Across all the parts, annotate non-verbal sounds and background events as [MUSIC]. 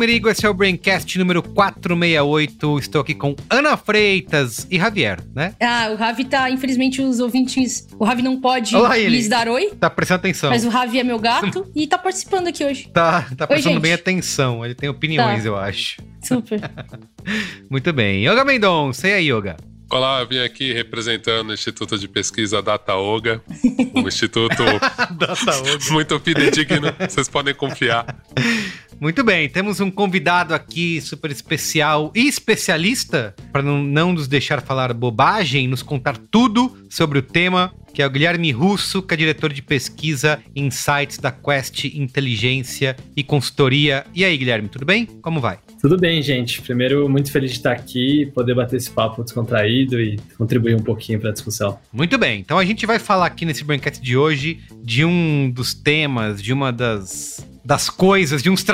Merigo, esse é o Braincast número 468. Estou aqui com Ana Freitas e Javier, né? Ah, o Ravi tá, infelizmente, os ouvintes. O Ravi não pode Olá, lhes dar oi. Tá prestando atenção. Mas o Ravi é meu gato [LAUGHS] e tá participando aqui hoje. Tá, tá prestando oi, bem atenção. Ele tem opiniões, tá. eu acho. Super. [LAUGHS] Muito bem. Yoga Mendonça, e aí, Yoga? Olá, eu vim aqui representando o Instituto de Pesquisa DataOga, um instituto [LAUGHS] muito fidedigno, vocês podem confiar. Muito bem, temos um convidado aqui super especial e especialista, para não, não nos deixar falar bobagem, nos contar tudo sobre o tema, que é o Guilherme Russo, que é diretor de pesquisa e insights da Quest Inteligência e Consultoria. E aí, Guilherme, tudo bem? Como vai? Tudo bem, gente. Primeiro, muito feliz de estar aqui, poder bater esse papo descontraído e contribuir um pouquinho para a discussão. Muito bem. Então a gente vai falar aqui nesse Brancast de hoje de um dos temas, de uma das das coisas, de, uns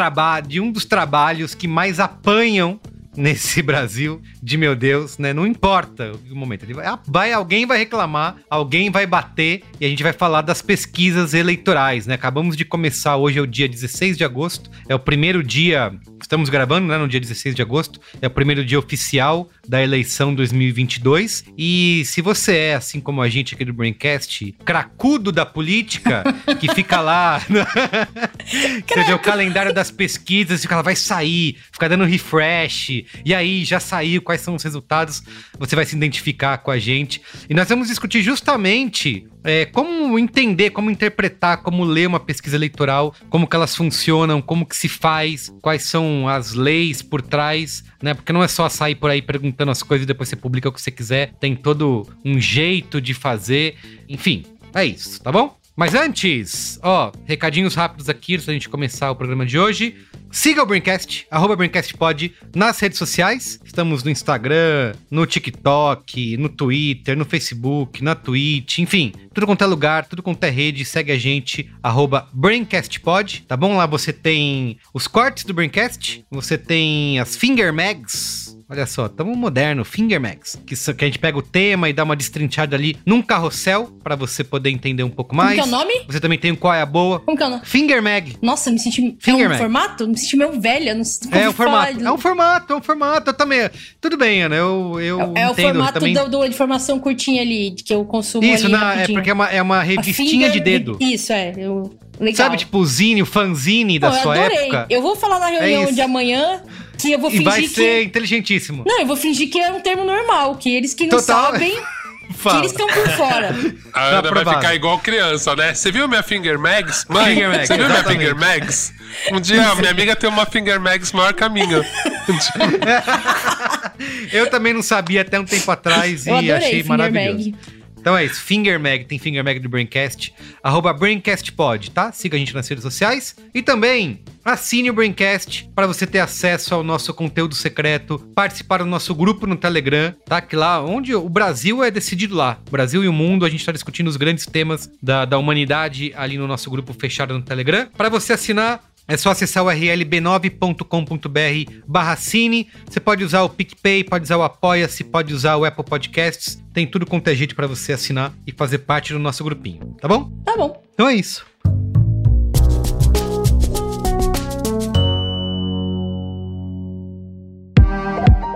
de um dos trabalhos que mais apanham nesse Brasil de meu Deus, né? Não importa o momento. Ele vai, vai, alguém vai reclamar, alguém vai bater e a gente vai falar das pesquisas eleitorais, né? Acabamos de começar, hoje é o dia 16 de agosto, é o primeiro dia, estamos gravando, né, no dia 16 de agosto, é o primeiro dia oficial da eleição 2022. E se você é, assim como a gente aqui do Braincast, cracudo da política, [LAUGHS] que fica lá, [LAUGHS] você vê o calendário das pesquisas, fica lá, vai sair, fica dando refresh, e aí já saiu quais são os resultados, você vai se identificar com a gente. E nós vamos discutir justamente é, como entender, como interpretar, como ler uma pesquisa eleitoral, como que elas funcionam, como que se faz, quais são as leis por trás, né? Porque não é só sair por aí perguntando as coisas e depois você publica o que você quiser, tem todo um jeito de fazer, enfim, é isso, tá bom? Mas antes, ó, recadinhos rápidos aqui antes da gente começar o programa de hoje. Siga o Braincast, arroba BraincastPod, nas redes sociais. Estamos no Instagram, no TikTok, no Twitter, no Facebook, na Twitch, enfim, tudo quanto é lugar, tudo quanto é rede, segue a gente, arroba BraincastPod, tá bom? Lá você tem os cortes do Braincast, você tem as Finger Mags, Olha só, tamo moderno, Finger Max, que, que a gente pega o tema e dá uma destrinchada ali num carrossel para você poder entender um pouco mais. Como que é o nome? Você também tem o Qual é a Boa. Como que é o nome? Finger Mag. Nossa, me senti... Finger é um formato? Me senti meio velha, não sei É um formato, é um formato, é um formato, eu também... Tudo bem, Ana, eu, eu É, é o formato também... do, do informação curtinha ali, que eu consumo Isso, não, é porque é uma, é uma revistinha de dedo. Isso, é, eu... Legal. Sabe, tipo, o zine, o fanzine da Pô, sua adorei. época? Eu vou falar na reunião é de amanhã que eu vou fingir e vai ser que... inteligentíssimo. Não, eu vou fingir que é um termo normal, que eles que não Total. sabem... Fala. [LAUGHS] Que eles estão por fora. A Ana vai ficar igual criança, né? Você viu minha Finger Mags? Mãe, finger Mags, você viu exatamente. minha Finger Mags? Um dia minha amiga tem uma Finger Mags maior que a minha. [LAUGHS] eu também não sabia até um tempo atrás eu e achei maravilhoso. Mag. Então é isso, Finger Mag, tem Finger Mag do Braincast, arroba BraincastPod, tá? Siga a gente nas redes sociais. E também assine o Braincast para você ter acesso ao nosso conteúdo secreto, participar do nosso grupo no Telegram, tá? Que lá, onde o Brasil é decidido lá. O Brasil e o mundo, a gente está discutindo os grandes temas da, da humanidade ali no nosso grupo fechado no Telegram. Para você assinar, é só acessar o rlb9.com.br barra cine. Você pode usar o PicPay, pode usar o Apoia-se, pode usar o Apple Podcasts. Tem tudo quanto é jeito para você assinar e fazer parte do nosso grupinho, tá bom? Tá bom. Então é isso.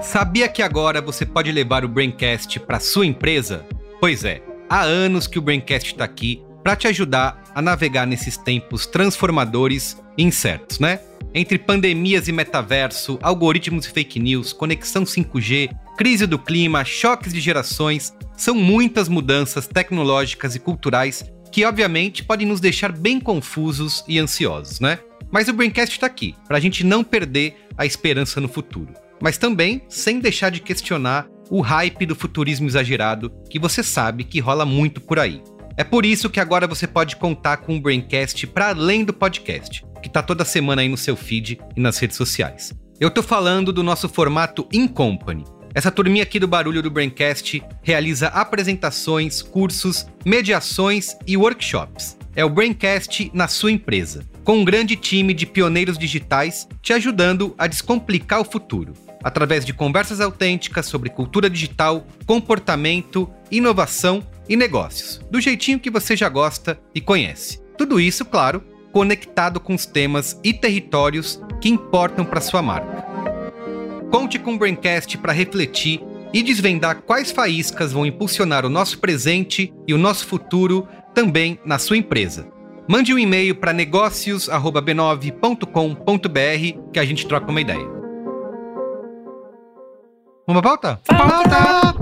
Sabia que agora você pode levar o Braincast para sua empresa? Pois é, há anos que o Braincast está aqui para te ajudar a navegar nesses tempos transformadores incertos, né? Entre pandemias e metaverso, algoritmos e fake news, conexão 5G, crise do clima, choques de gerações, são muitas mudanças tecnológicas e culturais que, obviamente, podem nos deixar bem confusos e ansiosos, né? Mas o Braincast está aqui, para a gente não perder a esperança no futuro. Mas também sem deixar de questionar o hype do futurismo exagerado que você sabe que rola muito por aí. É por isso que agora você pode contar com o Braincast para além do podcast, que tá toda semana aí no seu feed e nas redes sociais. Eu tô falando do nosso formato In Company. Essa turminha aqui do Barulho do Braincast realiza apresentações, cursos, mediações e workshops. É o Braincast na sua empresa, com um grande time de pioneiros digitais te ajudando a descomplicar o futuro, através de conversas autênticas sobre cultura digital, comportamento, inovação e negócios, do jeitinho que você já gosta e conhece. Tudo isso, claro, conectado com os temas e territórios que importam para sua marca. Conte com o Braincast para refletir e desvendar quais faíscas vão impulsionar o nosso presente e o nosso futuro também na sua empresa. Mande um e-mail para negócios@b9.com.br que a gente troca uma ideia. Uma pauta? Pauta! pauta!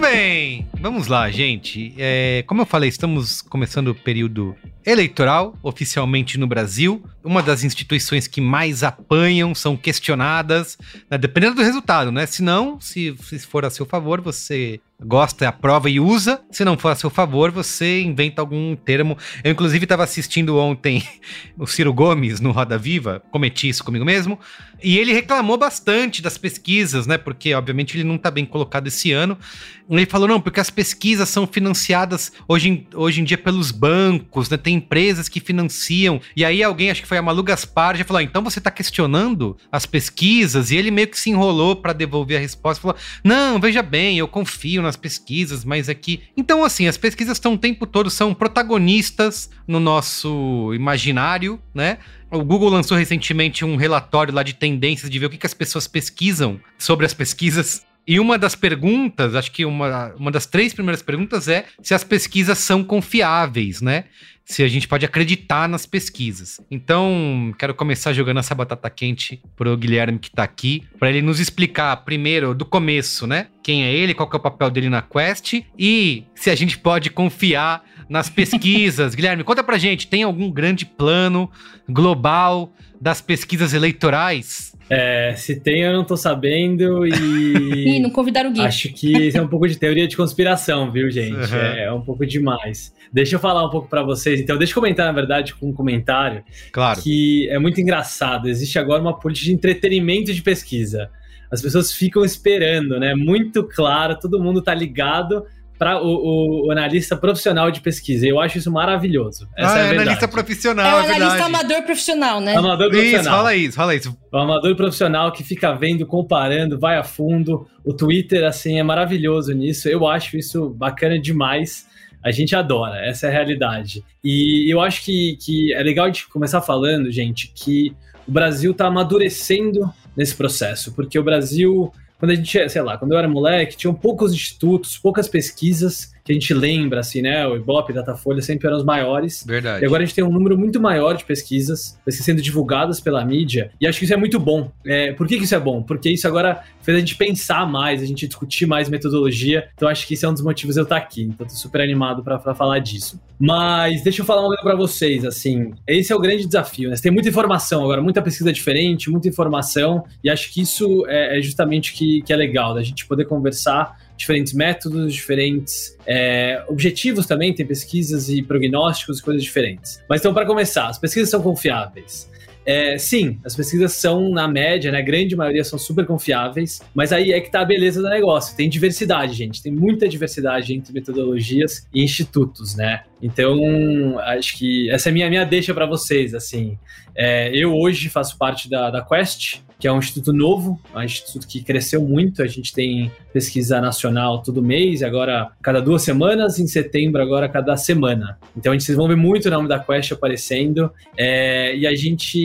Bem, vamos lá, gente. É, como eu falei, estamos começando o período eleitoral, oficialmente no Brasil. Uma das instituições que mais apanham, são questionadas, né, dependendo do resultado, né? Se não, se, se for a seu favor, você gosta, aprova e usa. Se não for a seu favor, você inventa algum termo. Eu, inclusive, estava assistindo ontem [LAUGHS] o Ciro Gomes no Roda Viva, cometi isso comigo mesmo, e ele reclamou bastante das pesquisas, né? Porque, obviamente, ele não está bem colocado esse ano. Ele falou, não, porque as pesquisas são financiadas hoje em, hoje em dia pelos bancos, né? Tem empresas que financiam. E aí alguém, acho que foi a Malu Gaspar, já falou, ah, então você está questionando as pesquisas? E ele meio que se enrolou para devolver a resposta. Falou, não, veja bem, eu confio nas pesquisas, mas aqui... Então, assim, as pesquisas estão o tempo todo, são protagonistas no nosso imaginário, né? O Google lançou recentemente um relatório lá de tendências de ver o que, que as pessoas pesquisam sobre as pesquisas. E uma das perguntas, acho que uma, uma das três primeiras perguntas é se as pesquisas são confiáveis, né? Se a gente pode acreditar nas pesquisas. Então, quero começar jogando essa batata quente pro Guilherme que tá aqui, para ele nos explicar primeiro, do começo, né? Quem é ele, qual que é o papel dele na Quest e se a gente pode confiar nas pesquisas. [LAUGHS] Guilherme, conta pra gente, tem algum grande plano global das pesquisas eleitorais? É, se tem, eu não tô sabendo e. [LAUGHS] Ih, não convidaram o Gui. Acho que isso é um pouco de teoria de conspiração, viu, gente? Uhum. É, é, um pouco demais. Deixa eu falar um pouco para vocês, então. Deixa eu comentar, na verdade, com um comentário. Claro. Que é muito engraçado. Existe agora uma política de entretenimento de pesquisa. As pessoas ficam esperando, né? Muito claro, todo mundo tá ligado para o, o, analista profissional de pesquisa. Eu acho isso maravilhoso. Essa ah, é, é analista profissional, é o é analista amador profissional, né? Amador profissional. Isso, fala isso, fala isso. O amador profissional que fica vendo, comparando, vai a fundo. O Twitter, assim, é maravilhoso nisso. Eu acho isso bacana demais. A gente adora, essa é a realidade. E eu acho que, que é legal de começar falando, gente, que o Brasil está amadurecendo nesse processo, porque o Brasil quando a gente, sei lá, quando eu era moleque, tinham poucos institutos, poucas pesquisas que a gente lembra, assim, né? O Ibope, Datafolha sempre eram os maiores. Verdade. E agora a gente tem um número muito maior de pesquisas, pesquisas sendo divulgadas pela mídia, e acho que isso é muito bom. É, por que, que isso é bom? Porque isso agora fez a gente pensar mais, a gente discutir mais metodologia, então acho que isso é um dos motivos de eu estar aqui. Então tô super animado para falar disso. Mas deixa eu falar uma coisa para vocês, assim, esse é o grande desafio, né? Você tem muita informação agora, muita pesquisa diferente, muita informação, e acho que isso é, é justamente que, que é legal, da gente poder conversar diferentes métodos, diferentes é, objetivos também, tem pesquisas e prognósticos coisas diferentes. Mas então, para começar, as pesquisas são confiáveis. É, sim, as pesquisas são, na média, né? A grande maioria são super confiáveis, mas aí é que tá a beleza do negócio. Tem diversidade, gente. Tem muita diversidade entre metodologias e institutos, né? Então, acho que essa é a minha, minha deixa para vocês, assim. É, eu hoje faço parte da, da Quest, que é um instituto novo, é um instituto que cresceu muito. A gente tem pesquisa nacional todo mês, agora cada duas semanas, em setembro, agora cada semana. Então a gente, vocês vão ver muito o nome da Quest aparecendo. É, e a gente,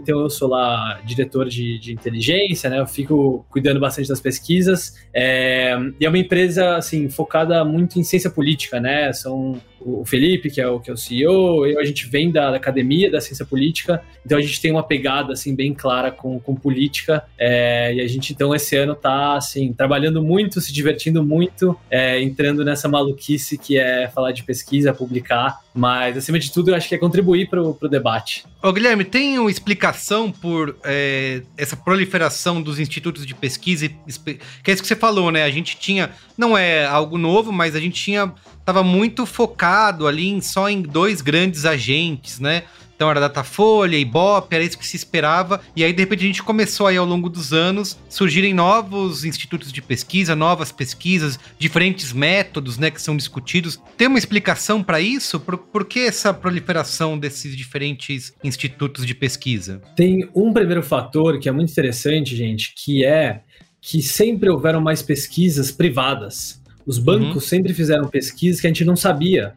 então eu sou lá diretor de, de inteligência, né? Eu fico cuidando bastante das pesquisas. É, e é uma empresa assim focada muito em ciência política, né? São o Felipe, que é o, que é o CEO, eu, a gente vem da, da, academia da ciência política, então a gente tem uma pegada assim bem clara com, com política, é, e a gente então esse ano tá assim trabalhando muito, se divertindo muito, é, entrando nessa maluquice que é falar de pesquisa, publicar, mas acima de tudo eu acho que é contribuir para o debate. Ô Guilherme, tem uma explicação por é, essa proliferação dos institutos de pesquisa, que é isso que você falou, né? A gente tinha, não é algo novo, mas a gente tinha estava muito focado ali em, só em dois grandes agentes, né? Então era Datafolha, Ibope, era isso que se esperava. E aí, de repente, a gente começou aí ao longo dos anos surgirem novos institutos de pesquisa, novas pesquisas, diferentes métodos, né, que são discutidos. Tem uma explicação para isso? Por, por que essa proliferação desses diferentes institutos de pesquisa? Tem um primeiro fator que é muito interessante, gente, que é que sempre houveram mais pesquisas privadas. Os bancos uhum. sempre fizeram pesquisas que a gente não sabia.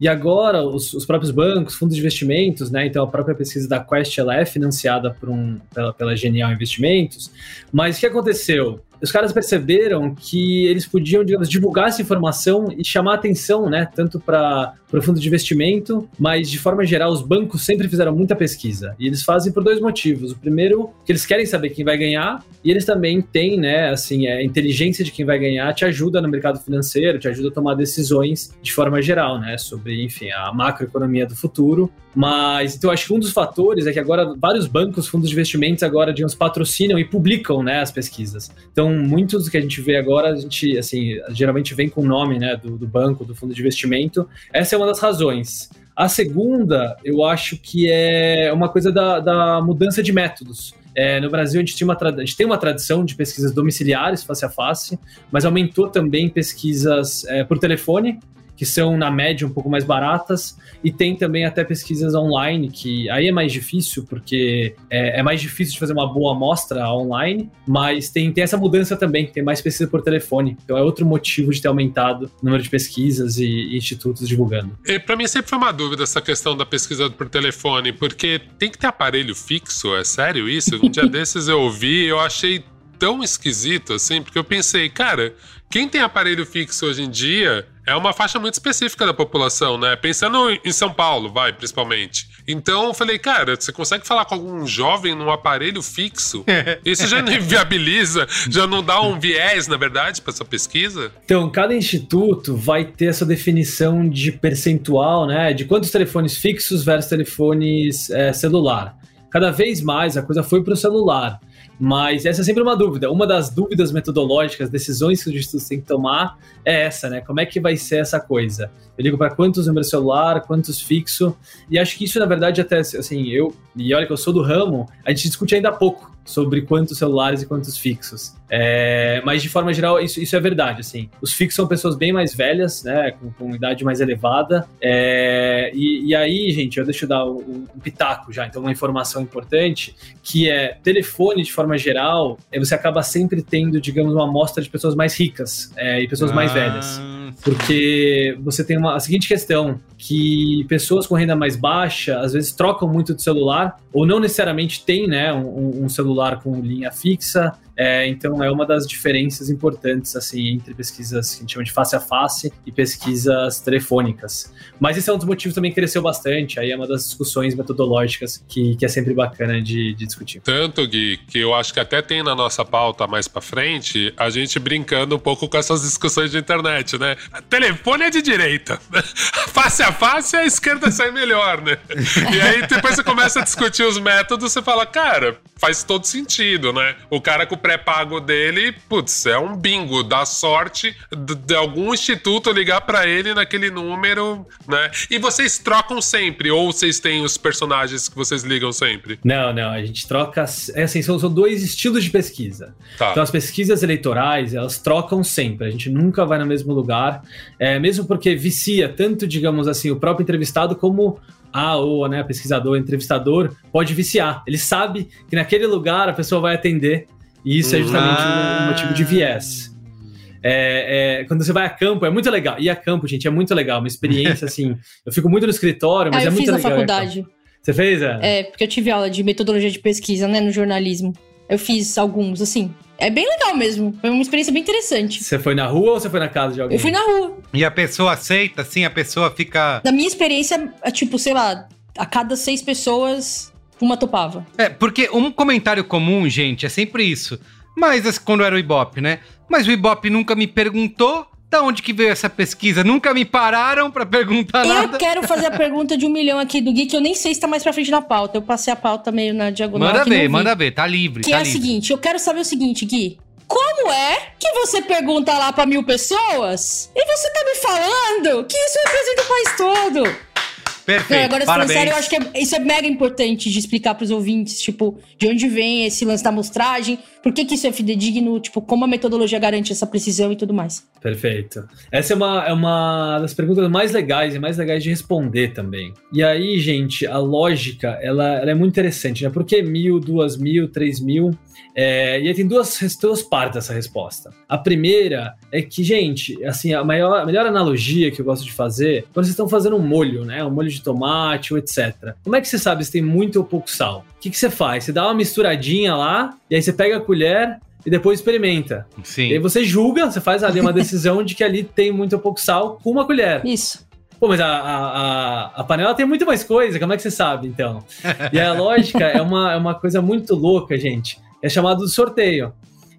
E agora, os, os, próprios bancos, fundos de investimentos, né? Então, a própria pesquisa da Quest ela é financiada por um, pela, pela Genial Investimentos. Mas o que aconteceu? os caras perceberam que eles podiam, digamos, divulgar essa informação e chamar atenção, né, tanto para o fundo de investimento, mas de forma geral os bancos sempre fizeram muita pesquisa. E eles fazem por dois motivos. O primeiro, que eles querem saber quem vai ganhar, e eles também têm, né, assim, a inteligência de quem vai ganhar te ajuda no mercado financeiro, te ajuda a tomar decisões de forma geral, né, sobre, enfim, a macroeconomia do futuro. Mas, então, acho que um dos fatores é que agora vários bancos, fundos de investimentos agora, digamos, patrocinam e publicam, né, as pesquisas. Então, muitos do que a gente vê agora, a gente, assim, geralmente vem com o nome, né, do, do banco, do fundo de investimento. Essa é uma das razões. A segunda, eu acho que é uma coisa da, da mudança de métodos. É, no Brasil, a gente, tinha uma a gente tem uma tradição de pesquisas domiciliares, face a face, mas aumentou também pesquisas é, por telefone que são, na média, um pouco mais baratas, e tem também até pesquisas online, que aí é mais difícil, porque é, é mais difícil de fazer uma boa amostra online, mas tem, tem essa mudança também, tem mais pesquisa por telefone. Então é outro motivo de ter aumentado o número de pesquisas e, e institutos divulgando. Para mim sempre foi uma dúvida essa questão da pesquisa por telefone, porque tem que ter aparelho fixo, é sério isso? Um dia [LAUGHS] desses eu ouvi, eu achei tão esquisito assim, porque eu pensei, cara, quem tem aparelho fixo hoje em dia é uma faixa muito específica da população, né? Pensando em São Paulo, vai, principalmente. Então eu falei, cara, você consegue falar com algum jovem num aparelho fixo? [LAUGHS] Isso já não inviabiliza, já não dá um viés, na verdade, para essa pesquisa? Então, cada instituto vai ter essa definição de percentual, né? De quantos telefones fixos versus telefones é, celular. Cada vez mais a coisa foi para o celular. Mas essa é sempre uma dúvida. Uma das dúvidas metodológicas, decisões que os institutos têm que tomar é essa, né? Como é que vai ser essa coisa? Eu ligo para quantos números celular, quantos fixo? E acho que isso, na verdade, até assim, eu, e olha que eu sou do ramo, a gente discute ainda pouco sobre quantos celulares e quantos fixos. É, mas de forma geral, isso, isso é verdade. Assim, os fixos são pessoas bem mais velhas, né, com, com idade mais elevada. É, e, e, aí, gente, eu deixo eu dar um, um, pitaco já. Então, uma informação importante que é telefone de forma geral, é, você acaba sempre tendo, digamos, uma amostra de pessoas mais ricas é, e pessoas ah. mais velhas, porque você tem uma a seguinte questão que pessoas com renda mais baixa às vezes trocam muito de celular ou não necessariamente tem, né, um, um celular com linha fixa é, então é uma das diferenças importantes assim entre pesquisas que a gente chama de face a face e pesquisas telefônicas. Mas esse é um dos motivos também que cresceu bastante. Aí é uma das discussões metodológicas que, que é sempre bacana de, de discutir. Tanto, Gui, que eu acho que até tem na nossa pauta mais para frente a gente brincando um pouco com essas discussões de internet, né? Telefone é de direita, [LAUGHS] face a face a esquerda sai melhor, né? E aí depois você começa a discutir os métodos, você fala, cara, faz todo sentido, né? O cara com pré-pago dele, putz, é um bingo. Dá sorte de, de algum instituto ligar para ele naquele número, né? E vocês trocam sempre? Ou vocês têm os personagens que vocês ligam sempre? Não, não. A gente troca. É assim, são, são dois estilos de pesquisa. Tá. Então, as pesquisas eleitorais, elas trocam sempre. A gente nunca vai no mesmo lugar. É, mesmo porque vicia tanto, digamos assim, o próprio entrevistado como a ou né, pesquisador, entrevistador, pode viciar. Ele sabe que naquele lugar a pessoa vai atender e isso é justamente ah. um motivo de viés. É, é, quando você vai a campo, é muito legal. E a campo, gente, é muito legal. Uma experiência, [LAUGHS] assim. Eu fico muito no escritório, mas ah, é muito legal. Eu fiz na faculdade. Você fez? É? é, porque eu tive aula de metodologia de pesquisa, né, no jornalismo. Eu fiz alguns, assim. É bem legal mesmo. Foi uma experiência bem interessante. Você foi na rua ou você foi na casa de alguém? Eu fui na rua. E a pessoa aceita, assim, a pessoa fica. Na minha experiência, é tipo, sei lá, a cada seis pessoas, uma topava. É, porque um comentário comum, gente, é sempre isso. Mas quando era o Ibope, né? Mas o Ibope nunca me perguntou da onde que veio essa pesquisa? Nunca me pararam para perguntar eu nada. Eu quero fazer a [LAUGHS] pergunta de um milhão aqui do Gui, que eu nem sei se tá mais pra frente na pauta. Eu passei a pauta meio na diagonal. Manda ver, manda ver, tá livre. Que tá é livre. o seguinte, eu quero saber o seguinte, Gui. Como é que você pergunta lá pra mil pessoas e você tá me falando que isso representa o país todo? Perfeito. Não, agora, Parabéns. sério, eu acho que é, isso é mega importante de explicar pros ouvintes, tipo, de onde vem esse lance da amostragem, por que, que isso é fidedigno, tipo, como a metodologia garante essa precisão e tudo mais. Perfeito. Essa é uma, é uma das perguntas mais legais e mais legais de responder também. E aí, gente, a lógica, ela, ela é muito interessante, né? Por que mil, duas mil, três mil? É, e aí tem duas, duas partes dessa resposta. A primeira é que, gente, assim, a, maior, a melhor analogia que eu gosto de fazer, quando vocês estão fazendo um molho, né? Um molho de tomate ou etc. Como é que você sabe se tem muito ou pouco sal? O que, que você faz? Você dá uma misturadinha lá, e aí você pega a colher e depois experimenta. Sim. E aí você julga, você faz ali uma decisão de que ali tem muito ou pouco sal com uma colher. Isso. Pô, mas a, a, a, a, panela tem muito mais coisa, como é que você sabe, então? E a lógica é uma, é uma coisa muito louca, gente. É chamado de sorteio.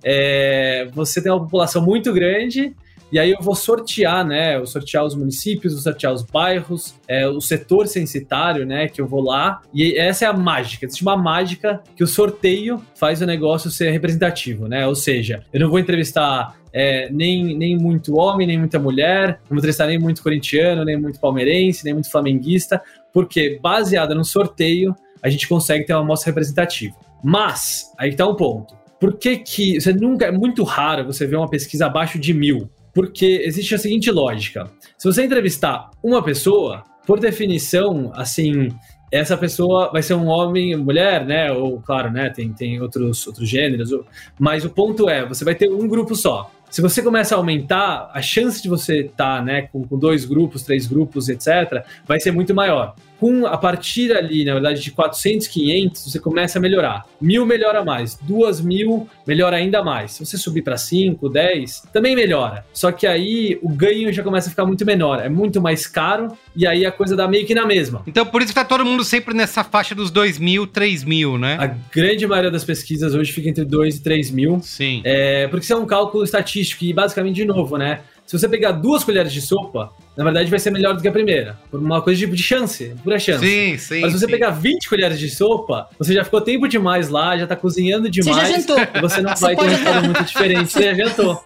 É, você tem uma população muito grande e aí eu vou sortear, né? Eu sortear os municípios, vou sortear os bairros, é, o setor censitário, né? Que eu vou lá. E essa é a mágica. Existe uma mágica que o sorteio faz o negócio ser representativo, né? Ou seja, eu não vou entrevistar é, nem, nem muito homem, nem muita mulher, não vou entrevistar nem muito corintiano, nem muito palmeirense, nem muito flamenguista, porque baseada no sorteio, a gente consegue ter uma amostra representativa. Mas, aí tá um ponto. Por que que... Você nunca... É muito raro você ver uma pesquisa abaixo de mil. Porque existe a seguinte lógica. Se você entrevistar uma pessoa, por definição, assim, essa pessoa vai ser um homem, mulher, né? Ou, claro, né? Tem, tem outros, outros gêneros. Mas o ponto é, você vai ter um grupo só. Se você começa a aumentar, a chance de você estar tá, né, com, com dois grupos, três grupos, etc., vai ser muito maior com a partir ali, na verdade, de 400, 500, você começa a melhorar. Mil melhora mais, duas mil melhora ainda mais. Se você subir para 5, 10, também melhora. Só que aí o ganho já começa a ficar muito menor, é muito mais caro e aí a coisa dá meio que na mesma. Então por isso que tá todo mundo sempre nessa faixa dos 2 mil, 3 mil, né? A grande maioria das pesquisas hoje fica entre 2 e 3 mil. Sim. É, porque isso é um cálculo estatístico e basicamente, de novo, né? Se você pegar duas colheres de sopa, na verdade vai ser melhor do que a primeira. Por uma coisa de, de chance, pura chance. Sim, sim. Mas se você sim. pegar 20 colheres de sopa, você já ficou tempo demais lá, já tá cozinhando demais. Você já jantou. E você não Você vai ter um resultado muito diferente. Você já jantou.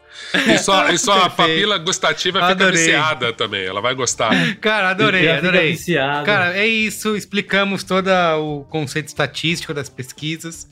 E só, e só a papila gustativa fica Adorei. viciada também. Ela vai gostar. Cara, adorei, fica adorei. Cara, é isso. Explicamos todo o conceito estatístico das pesquisas.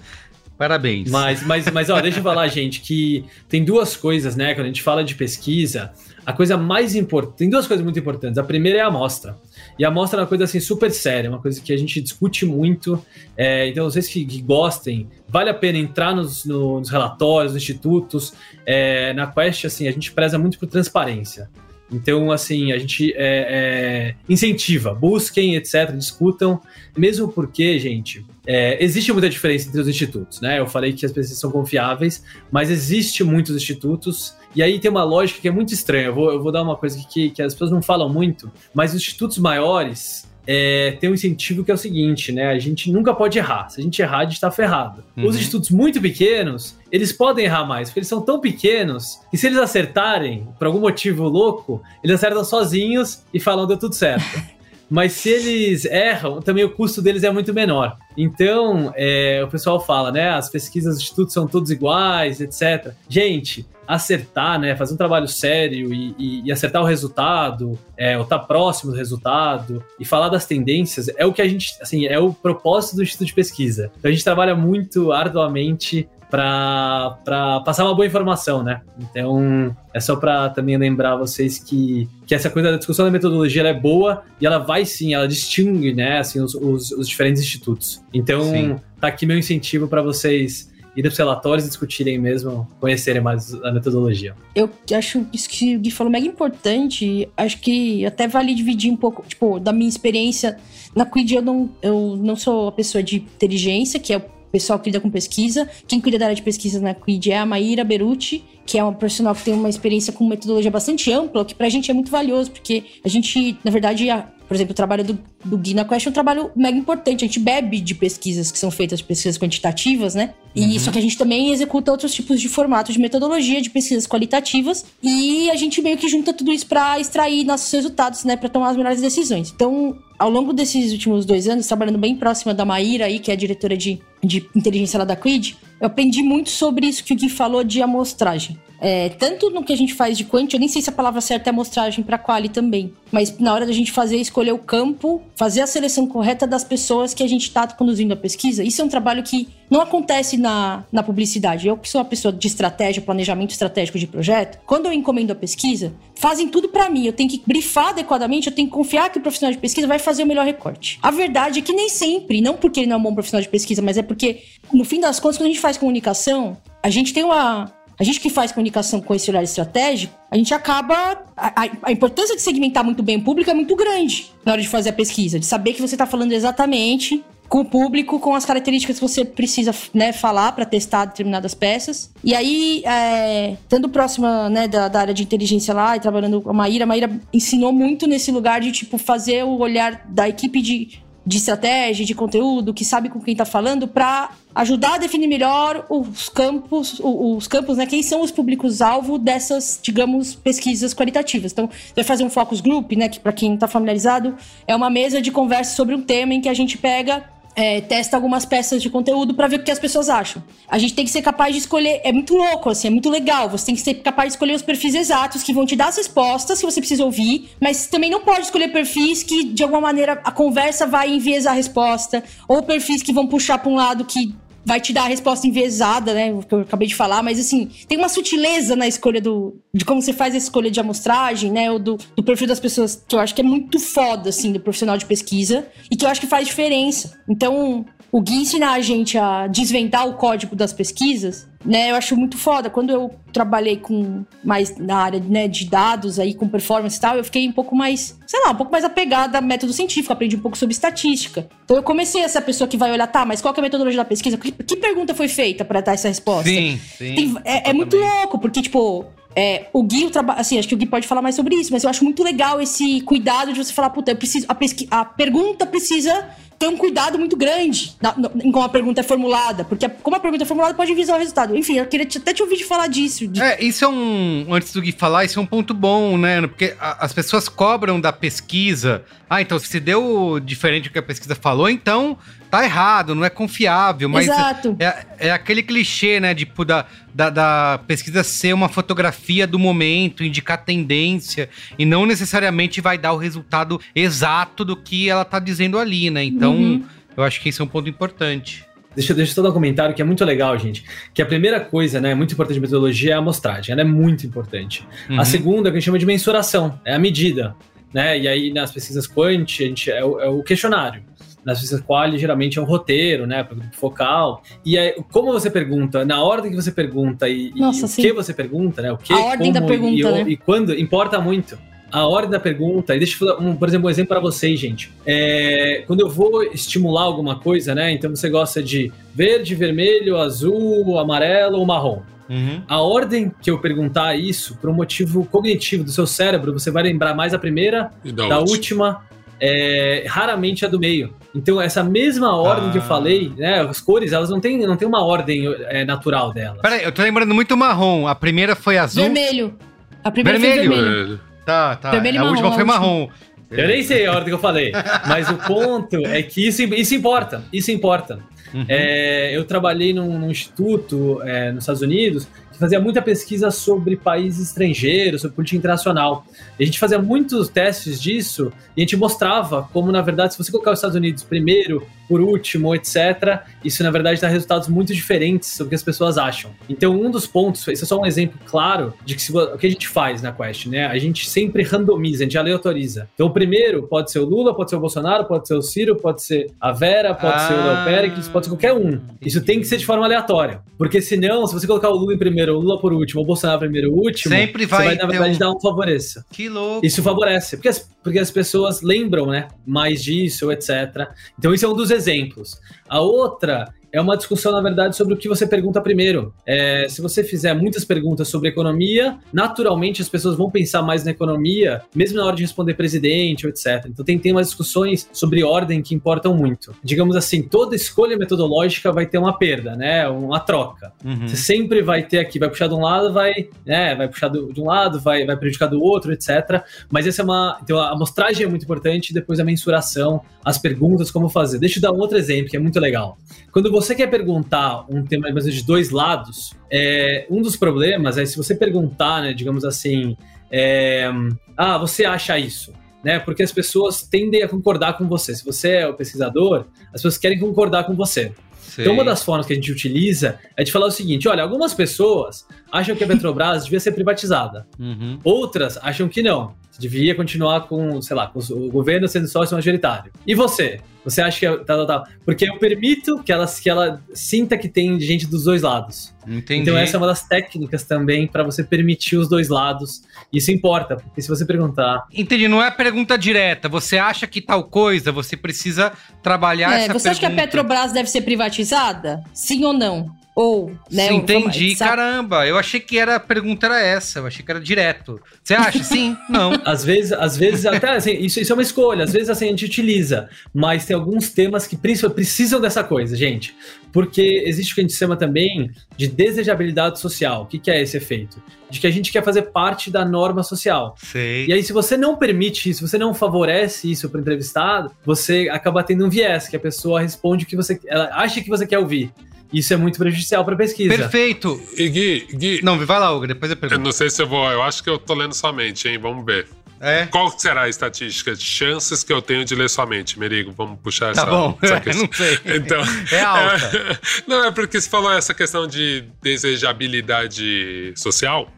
Parabéns. Mas, mas, mas, ó, deixa eu falar, gente, que tem duas coisas, né? Quando a gente fala de pesquisa, a coisa mais importante. Tem duas coisas muito importantes. A primeira é a amostra. E a amostra é uma coisa assim super séria, uma coisa que a gente discute muito. É, então, vocês que, que, gostem, vale a pena entrar nos, no, nos relatórios, nos institutos. É, na Quest, assim, a gente preza muito por transparência. Então, assim, a gente é, é, incentiva, busquem, etc., discutam, mesmo porque, gente, é, existe muita diferença entre os institutos, né? Eu falei que as pesquisas são confiáveis, mas existe muitos institutos, e aí tem uma lógica que é muito estranha. Eu vou, eu vou dar uma coisa que, que as pessoas não falam muito, mas os institutos maiores, é, tem um incentivo que é o seguinte, né? A gente nunca pode errar. Se a gente errar, a gente está ferrado. Uhum. Os institutos muito pequenos, eles podem errar mais, porque eles são tão pequenos que se eles acertarem, por algum motivo louco, eles acertam sozinhos e falam deu tudo certo. [LAUGHS] Mas se eles erram, também o custo deles é muito menor. Então, é, o pessoal fala, né? As pesquisas do instituto são todos iguais, etc. Gente, acertar, né, fazer um trabalho sério e, e, e acertar o resultado, é, ou estar tá próximo do resultado e falar das tendências é o que a gente, assim, é o propósito do Instituto de Pesquisa. Então a gente trabalha muito arduamente para passar uma boa informação, né? Então, é só para também lembrar vocês que, que essa coisa da discussão da metodologia é boa e ela vai sim, ela distingue, né, assim, os, os, os diferentes institutos. Então, sim. tá aqui meu incentivo para vocês irem para os relatórios e discutirem mesmo, conhecerem mais a metodologia. Eu acho isso que o Gui falou mega importante. Acho que até vale dividir um pouco, tipo, da minha experiência. Na Quid eu não, eu não sou a pessoa de inteligência, que é pessoal que lida com pesquisa. Quem cuida da área de pesquisa na Quid é a Maíra Beruti, que é uma profissional que tem uma experiência com metodologia bastante ampla, o que pra gente é muito valioso, porque a gente, na verdade, a, por exemplo, o trabalho do, do Gui na Quest é um trabalho mega importante. A gente bebe de pesquisas que são feitas, pesquisas quantitativas, né? E Uhum. isso que a gente também executa outros tipos de formatos de metodologia, de pesquisas qualitativas. E a gente meio que junta tudo isso para extrair nossos resultados, né? Para tomar as melhores decisões. Então, ao longo desses últimos dois anos, trabalhando bem próxima da Maíra aí, que é a diretora de, de inteligência lá da Quid, eu aprendi muito sobre isso que o Gui falou de amostragem. É, tanto no que a gente faz de quant, eu nem sei se a palavra certa é amostragem para quali também, mas na hora da gente fazer, escolher o campo, fazer a seleção correta das pessoas que a gente está conduzindo a pesquisa, isso é um trabalho que não acontece na, na publicidade. Eu, que sou uma pessoa de estratégia, planejamento estratégico de projeto, quando eu encomendo a pesquisa, fazem tudo para mim. Eu tenho que brifar adequadamente, eu tenho que confiar que o profissional de pesquisa vai fazer o melhor recorte. A verdade é que nem sempre, não porque ele não é um bom profissional de pesquisa, mas é porque, no fim das contas, quando a gente faz comunicação, a gente tem uma, a gente que faz comunicação com esse olhar estratégico, a gente acaba. A, a- importância de segmentar muito bem o público é muito grande na hora de fazer a pesquisa, de saber que você está falando exatamente com o público, com as características que você precisa né, falar para testar determinadas peças. E aí, é, estando próxima né, da, da área de inteligência lá e trabalhando com a Maíra, a Maíra ensinou muito nesse lugar de tipo fazer o olhar da equipe de de estratégia, de conteúdo, que sabe com quem tá falando, para ajudar a definir melhor os campos, os campos, né? Quem são os públicos-alvo dessas, digamos, pesquisas qualitativas. Então, você vai fazer um focus group, né? Que para quem não tá familiarizado, é uma mesa de conversa sobre um tema em que a gente pega é, testa algumas peças de conteúdo pra ver o que as pessoas acham. A gente tem que ser capaz de escolher. É muito louco, assim, é muito legal. Você tem que ser capaz de escolher os perfis exatos que vão te dar as respostas que você precisa ouvir, mas também não pode escolher perfis que, de alguma maneira, a conversa vai enviesar a resposta, ou perfis que vão puxar pra um lado que vai te dar a resposta enviesada, né? Que eu acabei de falar, mas assim, tem uma sutileza na escolha do. de como você faz a escolha de amostragem, né? Ou do, do perfil das pessoas, que eu acho que é muito foda, assim, do profissional de pesquisa, e que eu acho que faz diferença. Então, o Gui ensinar a gente a desvendar o código das pesquisas, né? Eu acho muito foda. Quando eu trabalhei com mais na área né, de dados aí, com performance e tal, eu fiquei um pouco mais, sei lá, um pouco mais apegada a método científico, aprendi um pouco sobre estatística. Então eu comecei a ser a pessoa que vai olhar, tá, mas qual que é a metodologia da pesquisa? Que, que pergunta foi feita para dar essa resposta? Sim, sim. Tem- é, é muito louco, porque, tipo, é, o Gui, assim, acho que o Gui pode falar mais sobre isso, mas eu acho muito legal esse cuidado de você falar, puta, eu preciso. A, pesqui- a pergunta precisa ter um cuidado muito grande na- no- em como a pergunta é formulada. Porque a- como a pergunta é formulada, pode visar o resultado. Enfim, eu queria te- até te ouvir de falar disso. de- É, isso é um. Antes do Gui falar, isso é um ponto bom, né? Porque a- as pessoas cobram da pesquisa. Ah, então se deu diferente do que a pesquisa falou, então tá errado, não é confiável. Mas Exato. é, é aquele clichê, né? Tipo, da, da, da pesquisa ser uma fotografia do momento, indicar tendência, e não necessariamente vai dar o resultado exato do que ela tá dizendo ali, né? Então, Uhum. eu acho que isso é um ponto importante. Deixa, deixa eu só dar um comentário que é muito legal, gente. Que a primeira coisa, né, muito importante de metodologia é a amostragem. Ela é muito importante. Uhum. A segunda, é o que a gente chama de mensuração, é a medida. Né? E aí, nas pesquisas quant, a gente, é, o, é o questionário. Nas pesquisas quali, geralmente é um roteiro, né? Para o grupo focal. E aí, como você pergunta, na ordem que você pergunta e, e Nossa, o sim. que você pergunta, né? O que, A ordem da como pergunta, e, o- né? e quando, importa muito. A ordem da pergunta, e deixa eu falar, um, por exemplo, um exemplo para vocês, gente. É, quando eu vou estimular alguma coisa, né? Então você gosta de verde, vermelho, azul, amarelo ou marrom. Uhum. A ordem que eu perguntar isso, por um motivo cognitivo do seu cérebro, você vai lembrar mais a primeira, E da, da última. última, é, raramente a do meio. Então, essa mesma ordem Ah. que eu falei, né? As cores, elas não têm, não têm uma ordem é, natural delas. Peraí, eu tô lembrando muito marrom. A primeira foi azul. Vermelho. A primeira Vermelho. foi vermelho. É, Tá, tá. Vermelho e a marrom, última foi última. marrom. Eu nem sei a ordem que eu falei, mas o ponto é que isso, isso importa. Isso importa. Uhum. É, eu trabalhei num, num instituto é, nos Estados Unidos fazia muita pesquisa sobre países estrangeiros, sobre política internacional. E a gente fazia muitos testes disso e a gente mostrava como, na verdade, se você colocar os Estados Unidos primeiro, por último, etc., isso, na verdade, dá resultados muito diferentes sobre o que as pessoas acham. Então, um dos pontos, esse é só um exemplo claro de que se, o que a gente faz na Quest, né? A gente sempre randomiza, a gente aleatoriza. Então, o primeiro pode ser o Lula, pode ser o Bolsonaro, pode ser o Ciro, pode ser a Vera, pode ser o Ah. Léo Pericles, pode ser qualquer um. Isso tem que ser de forma aleatória. Porque senão, se você colocar o Lula em primeiro, o Lula por último, o Bolsonaro primeiro, o último, Sempre você vai vai, na verdade, um- dar um favoreça. Que louco. Isso favorece, porque as, porque as pessoas lembram, né, mais disso, etc. Então, isso é um dos exemplos. A outra é uma discussão, na verdade, sobre o que você pergunta primeiro. É, se você fizer muitas perguntas sobre economia, naturalmente as pessoas vão pensar mais na economia, mesmo na hora de responder presidente ou etc. Então tem, tem umas discussões sobre ordem que importam muito. Digamos assim, toda escolha metodológica vai ter uma perda, né? Uma troca. Uhum. Você sempre vai ter aqui, vai puxar de um lado, vai, né? Vai puxar do, de um lado, vai, vai prejudicar do outro, etc. Mas essa é uma. Então a amostragem é muito importante, depois a mensuração, as perguntas, como fazer. Deixa eu dar um outro exemplo que é muito legal. Quando você quer perguntar um tema mais de dois lados, é, um dos problemas é se você perguntar, né, digamos assim, é, ah, você acha isso? Né, porque as pessoas tendem a concordar com você. Se você é o pesquisador, as pessoas querem concordar com você. Sei. Então, uma das formas que a gente utiliza é de falar o seguinte: olha, algumas pessoas acham que a Petrobras [LAUGHS] devia ser privatizada, Uhum. outras acham que não. Devia continuar com, sei lá, com o governo sendo sócio majoritário. E você? Você acha que é tal, tal, tal? Porque eu permito que ela, que ela sinta que tem gente dos dois lados. Entendi. Então essa é uma das técnicas também para você permitir os dois lados. Isso importa, porque se você perguntar, Entendi, não é pergunta direta. Você acha que tal coisa, você precisa trabalhar É, essa você acha que a pergunta. Petrobras deve ser privatizada? Sim ou não? Ou, né? Sim, entendi. sabe? Caramba, eu achei que era, a pergunta era essa. Eu achei que era direto. Você acha? Sim? [LAUGHS] Não. às vezes, às vezes até assim, isso, isso é uma escolha, às vezes assim a gente utiliza, mas tem alguns temas que precisam dessa coisa, gente. Porque existe o que a gente chama também de desejabilidade social. O que, que é esse efeito? De que a gente quer fazer parte da norma social. Sei. E aí, se você não permite isso, se você não favorece isso para o entrevistado, você acaba tendo um viés, que a pessoa responde o que você. Ela acha que você quer ouvir. Isso é muito prejudicial para a pesquisa. Perfeito. E Gui, Gui, Não, vai lá, Hugo, depois eu eu pergunto. não sei se eu vou. Eu acho que eu tô lendo sua mente, hein? Vamos ver. É? Qual será a estatística de chances que eu tenho de ler sua mente, Merigo? Vamos puxar essa, Tá bom, essa [LAUGHS] questão. não sei. Então, [LAUGHS] É alta. [LAUGHS] não, é porque você falou essa questão de desejabilidade social.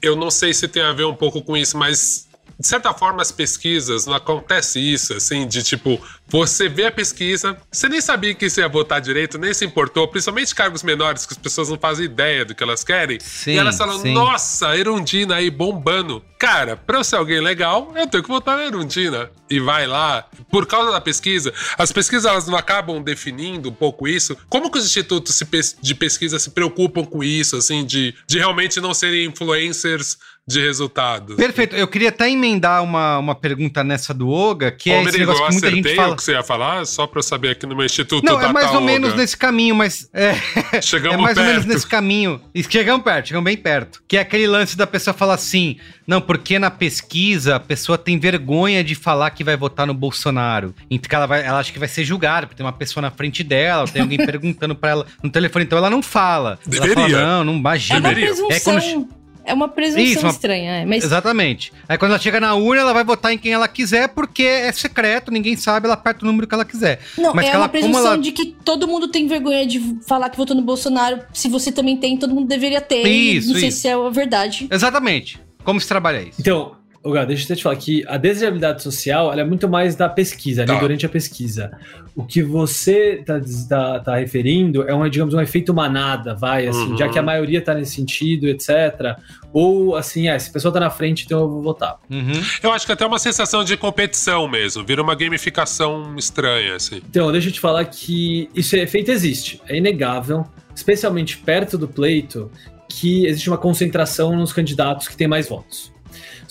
Eu não sei se tem a ver um pouco com isso, mas de certa forma as pesquisas não acontece isso, assim, de tipo, você vê a pesquisa, você nem sabia que você ia votar direito, nem se importou, principalmente cargos menores que as pessoas não fazem ideia do que elas querem. Sim, e elas falam, sim. nossa, Erundina aí bombando. Cara, pra eu ser alguém legal, eu tenho que votar na Erundina. E vai lá. Por causa da pesquisa, as pesquisas elas não acabam definindo um pouco isso. Como que os institutos de pesquisa se preocupam com isso, assim, de, de realmente não serem influencers de resultados? Perfeito. Eu queria até emendar uma, uma pergunta nessa do Oga, que Ô, é esse negócio eu que muita gente acertei fala. o que você ia falar, só pra eu saber aqui no meu instituto Não, é mais ou Dataoga. menos nesse caminho, mas é, [LAUGHS] Chegamos é mais ou menos perto. nesse caminho. Chegamos perto, chegamos bem perto. Que é aquele lance da pessoa falar assim: não, porque na pesquisa a pessoa tem vergonha de falar que vai votar no Bolsonaro. Então ela, vai, ela acha que vai ser julgada, porque tem uma pessoa na frente dela, tem alguém [LAUGHS] perguntando pra ela no telefone, então ela não fala. Ela Deveria. fala, não, não É imagina. presunção. É quando- É uma presunção Isso, uma- estranha, é. Mas Exatamente. Aí quando ela chega na urna, ela vai votar em quem ela quiser, porque é secreto, ninguém sabe, ela aperta o número que ela quiser. Não, Mas é que ela- uma presunção ela- de que todo mundo tem vergonha de falar que votou no Bolsonaro. Se você também tem, todo mundo deveria ter. e Isso, não sei isso. se é verdade. Exatamente. Como se trabalha isso? Então, Gá, deixa eu te falar que a desejabilidade social é muito mais da pesquisa, ali Tá. durante a pesquisa. O que você está tá, tá referindo é um, digamos, um efeito manada, vai, assim, Uhum. já que a maioria está nesse sentido, etc. Ou assim, é, se a pessoa está na frente, então eu vou votar. Uhum. Eu acho que até uma sensação de competição mesmo, vira uma gamificação estranha, assim. Então, deixa eu te falar que esse efeito existe, é inegável, especialmente perto do pleito, que existe uma concentração nos candidatos que têm mais votos.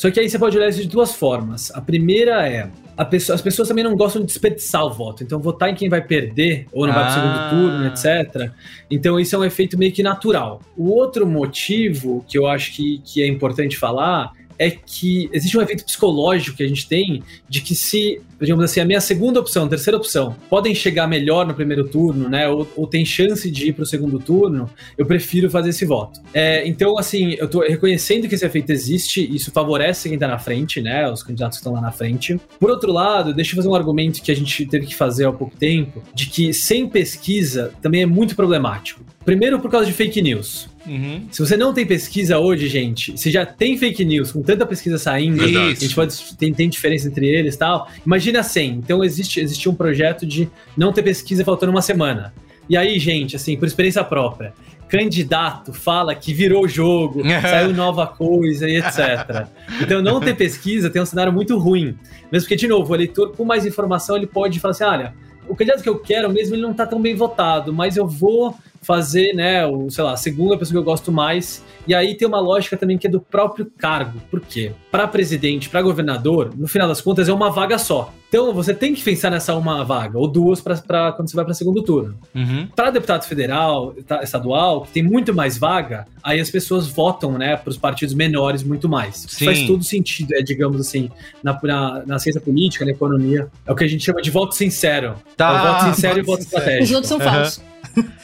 Só que aí você pode olhar isso de duas formas. A primeira é. a pessoa- as pessoas também não gostam de desperdiçar o voto. Então, votar em quem vai perder ou não vai para o Ah. segundo turno, etc. Então, isso é um efeito meio que natural. O outro motivo que eu acho que, que é importante falar é que existe um efeito psicológico que a gente tem de que se, digamos assim, a minha segunda opção, terceira opção, podem chegar melhor no primeiro turno, né, ou, ou tem chance de ir para o segundo turno, eu prefiro fazer esse voto. É, então, assim, eu tô reconhecendo que esse efeito existe, isso favorece quem tá na frente, né, os candidatos que estão lá na frente. Por outro lado, deixa eu fazer um argumento que a gente teve que fazer há pouco tempo, de que sem pesquisa também é muito problemático. Primeiro por causa de fake news. Uhum. Se você não tem pesquisa hoje, gente, se já tem fake news com tanta pesquisa saindo, Verdade. a gente pode tem, tem diferença entre eles e tal. Imagina 100. Então existe existe um projeto de não ter pesquisa faltando uma semana. E aí, gente, assim, por experiência própria, candidato fala que virou o jogo, [LAUGHS] saiu nova coisa e etc. Então não ter pesquisa tem um cenário muito ruim. Mesmo porque, de novo, o eleitor com mais informação ele pode falar assim: olha, o candidato que eu quero mesmo, ele não tá tão bem votado, mas eu vou fazer, né, o, sei lá, a segunda pessoa que eu gosto mais. E aí tem uma lógica também que é do próprio cargo. Por quê? Para presidente, para governador, no final das contas é uma vaga só. Então você tem que pensar nessa uma vaga, ou duas para quando você vai para segundo turno. Uhum. Para deputado federal, tá, estadual, que tem muito mais vaga, aí as pessoas votam, né, para os partidos menores muito mais. Sim. Faz todo sentido, é, digamos assim, na, na, na ciência política, na economia. É o que a gente chama de voto sincero. Tá, É o voto sincero e voto sincero. estratégico. Os outros são falsos.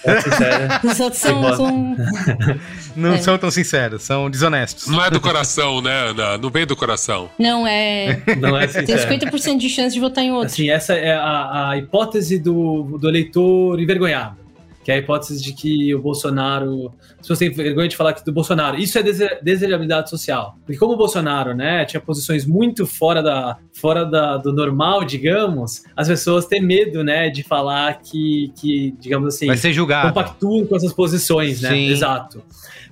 Voto sincero. Os outros são. [LAUGHS] Não É. são tão sinceros, são desonestos. Não é do coração, né, Ana? Não vem do coração. Não, é. Não é Tem sincero. 50% de chance de votar em outro. Assim, essa é a, a hipótese do, do eleitor envergonhado. Que é a hipótese de que o Bolsonaro. As pessoas têm vergonha de falar que do Bolsonaro. Isso é dese- desejabilidade social. Porque como o Bolsonaro, né, tinha posições muito fora, da, fora da, do normal, digamos, as pessoas têm medo, né, de falar que, que digamos assim, Vai ser julgado. compactuam com essas posições, né? Sim. Exato.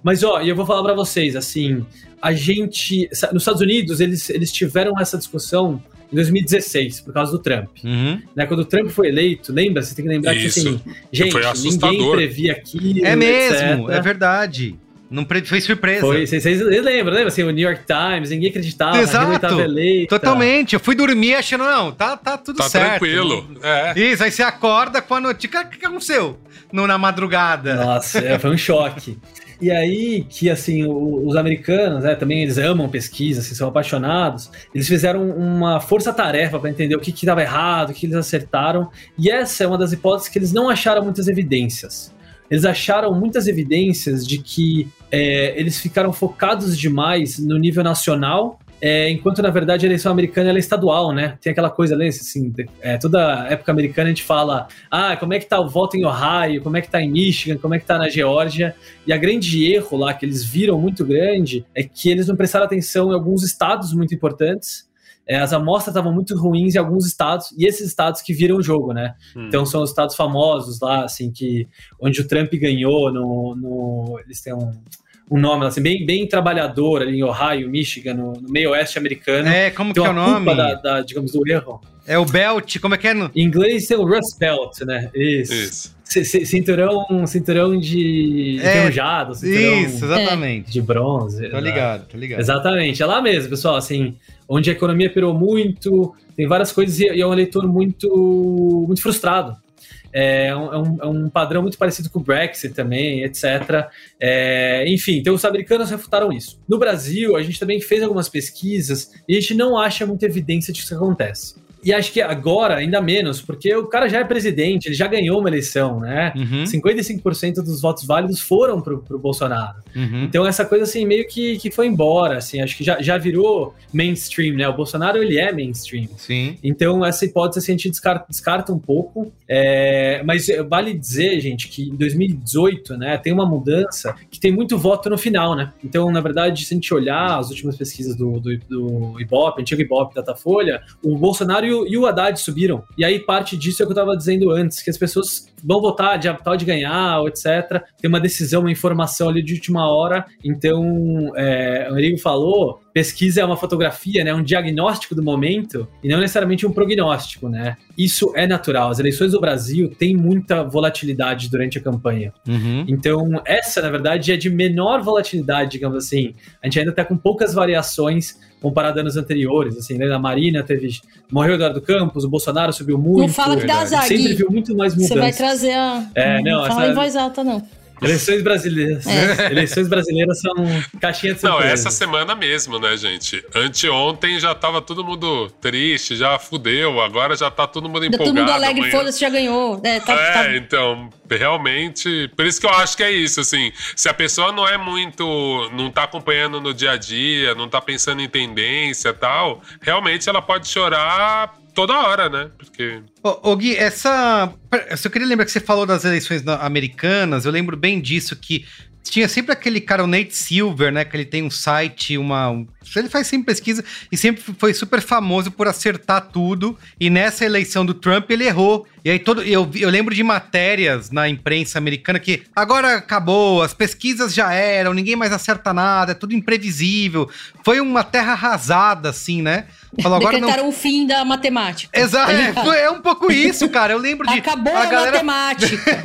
Mas, ó, e eu vou falar pra vocês, assim, a gente. Nos Estados Unidos, eles, eles tiveram essa discussão em 2016, por causa do Trump. Uhum. Né? Quando o Trump foi eleito, lembra? Você tem que lembrar Isso. que, assim, gente, Foi ninguém previa aquilo. É mesmo, etc. é verdade. Não foi surpresa. Foi, vocês, vocês lembram, lembra? Assim, o New York Times, ninguém acreditava, Exato. Totalmente. Eu fui dormir achando, não, tá, tá tudo Tá certo. tranquilo. É. Isso, aí você acorda com a notícia. O que, que aconteceu? No, na madrugada. Nossa, é, foi um choque. [LAUGHS] E aí que, assim, o- os americanos, né, também eles amam pesquisa, assim, são apaixonados, eles fizeram uma força-tarefa para entender o que estava errado, o que eles acertaram, e essa é uma das hipóteses que eles não acharam muitas evidências. Eles acharam muitas evidências de que é, eles ficaram focados demais no nível nacional, é, enquanto na verdade a eleição americana é estadual, né? Tem aquela coisa, lembra? Assim, é, toda época americana a gente fala, ah, como é que tá o voto em Ohio, como é que tá em Michigan, como é que tá na Geórgia. E a grande erro lá que eles viram muito grande é que eles não prestaram atenção em alguns estados muito importantes. É, as amostras estavam muito ruins em alguns estados, e esses estados que viram o jogo, né? Hum. Então são os estados famosos lá, assim, que onde o Trump ganhou, no, no- eles têm um, um nome assim, bem, bem trabalhador ali em Ohio, Michigan, no, no meio oeste americano. É, como que é o nome? da, da, digamos, do erro. É o Belt, como é que é? no- Em inglês tem o Rust Belt, né? Isso. Isso. C- c- Cinturão, cinturão de É, enferrujado, cinturão Isso, exatamente. de bronze. Tô ligado, tô ligado. Exatamente, é lá mesmo, pessoal, assim, onde a economia pirou muito, tem várias coisas e e é um eleitor muito, muito frustrado. É um, é um- é um padrão muito parecido com o Brexit também, etc. É, enfim, então os americanos refutaram isso. No Brasil, a gente também fez algumas pesquisas e a gente não acha muita evidência de que acontece. E acho que agora, ainda menos, porque o cara já é presidente, ele já ganhou uma eleição, né? Uhum, 55% dos votos válidos foram pro, pro Bolsonaro. uhum. Então essa coisa assim meio que, que foi embora, assim, acho que já, já virou mainstream, né? O Bolsonaro ele é mainstream. Sim. Então essa hipótese assim, a gente descarta, descarta um pouco, é, mas vale dizer, gente, que em 2018, né, tem uma mudança que tem muito voto no final, né? Então na verdade, se a gente olhar as últimas pesquisas do, do, do Ibope, antigo Ibope, Datafolha, o Bolsonaro e e o Haddad subiram. E aí parte disso é o que eu estava dizendo antes, que as pessoas vão votar de tal de ganhar, ou etc. Tem uma decisão, uma informação ali de última hora. Então, é, o Enrico falou, pesquisa é uma fotografia, né, um diagnóstico do momento e não necessariamente um prognóstico, né? Isso é natural. As eleições do Brasil têm muita volatilidade durante a campanha. Uhum. Então, essa, na verdade, é de menor volatilidade, digamos assim. A gente ainda está com poucas variações comparado a anos anteriores. Assim, né? Na Marina teve. Morreu o Eduardo Campos, o Bolsonaro subiu muito. Não fala que dá azar, Sempre viu muito mais Você mudanças. vai trazer a. É, não, fala essa- em voz alta, não. Eleições brasileiras. É. Eleições brasileiras são caixinha de Não, surpresa. essa semana mesmo, né, gente? Anteontem já tava todo mundo triste, já fudeu, agora já tá todo mundo Tá empolgado. todo mundo alegre, foda-se, já ganhou. É, tá, é, tá- então, realmente. Por isso que eu acho que é isso, assim. Se a pessoa não é muito. não tá acompanhando no dia a dia, não tá pensando em tendência e tal, realmente ela pode chorar toda hora, né? Porque. Ô, ô, Gui, essa. Eu só queria lembrar que você falou das eleições na- americanas, eu lembro bem disso que tinha sempre aquele cara, o Nate Silver, né? Que ele tem um site, uma. Um, ele faz sempre pesquisa e sempre foi super famoso por acertar tudo. E nessa eleição do Trump ele errou. E aí todo. Eu, eu lembro de matérias na imprensa americana que agora acabou, as pesquisas já eram, ninguém mais acerta nada, é tudo imprevisível. Foi uma terra arrasada, assim, né? Falou, agora Decretaram não... o fim da matemática. [LAUGHS] Exato, é, foi, é um pouco isso, cara. Eu lembro de. Acabou a, a galera... matemática.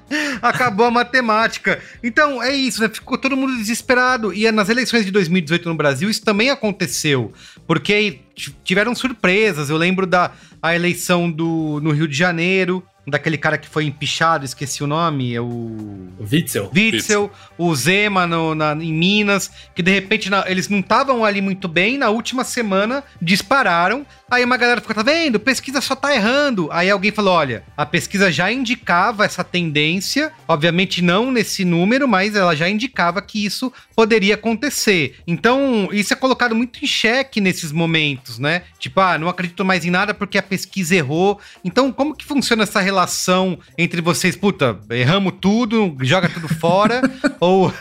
[LAUGHS] Acabou a matemática. Então, é isso, né? Ficou todo mundo desesperado. E nas eleições de 2018 no Brasil, isso também aconteceu. Porque tiveram surpresas. Eu lembro da a eleição do, no Rio de Janeiro, daquele cara que foi empichado, esqueci o nome, é o... Witzel. Witzel, o Zema no, na, em Minas, que de repente na, eles não estavam ali muito bem, na última semana dispararam, aí uma galera ficou, tá vendo, pesquisa só tá errando. Aí alguém falou, olha, a pesquisa já indicava essa tendência, obviamente não nesse número, mas ela já indicava que isso poderia acontecer. Então, isso é colocado muito em xeque nesses momentos, né? Tipo, ah, não acredito mais em nada porque a pesquisa errou. Então, como que funciona essa relação entre vocês, puta, erramos tudo, joga tudo fora, [LAUGHS] ou,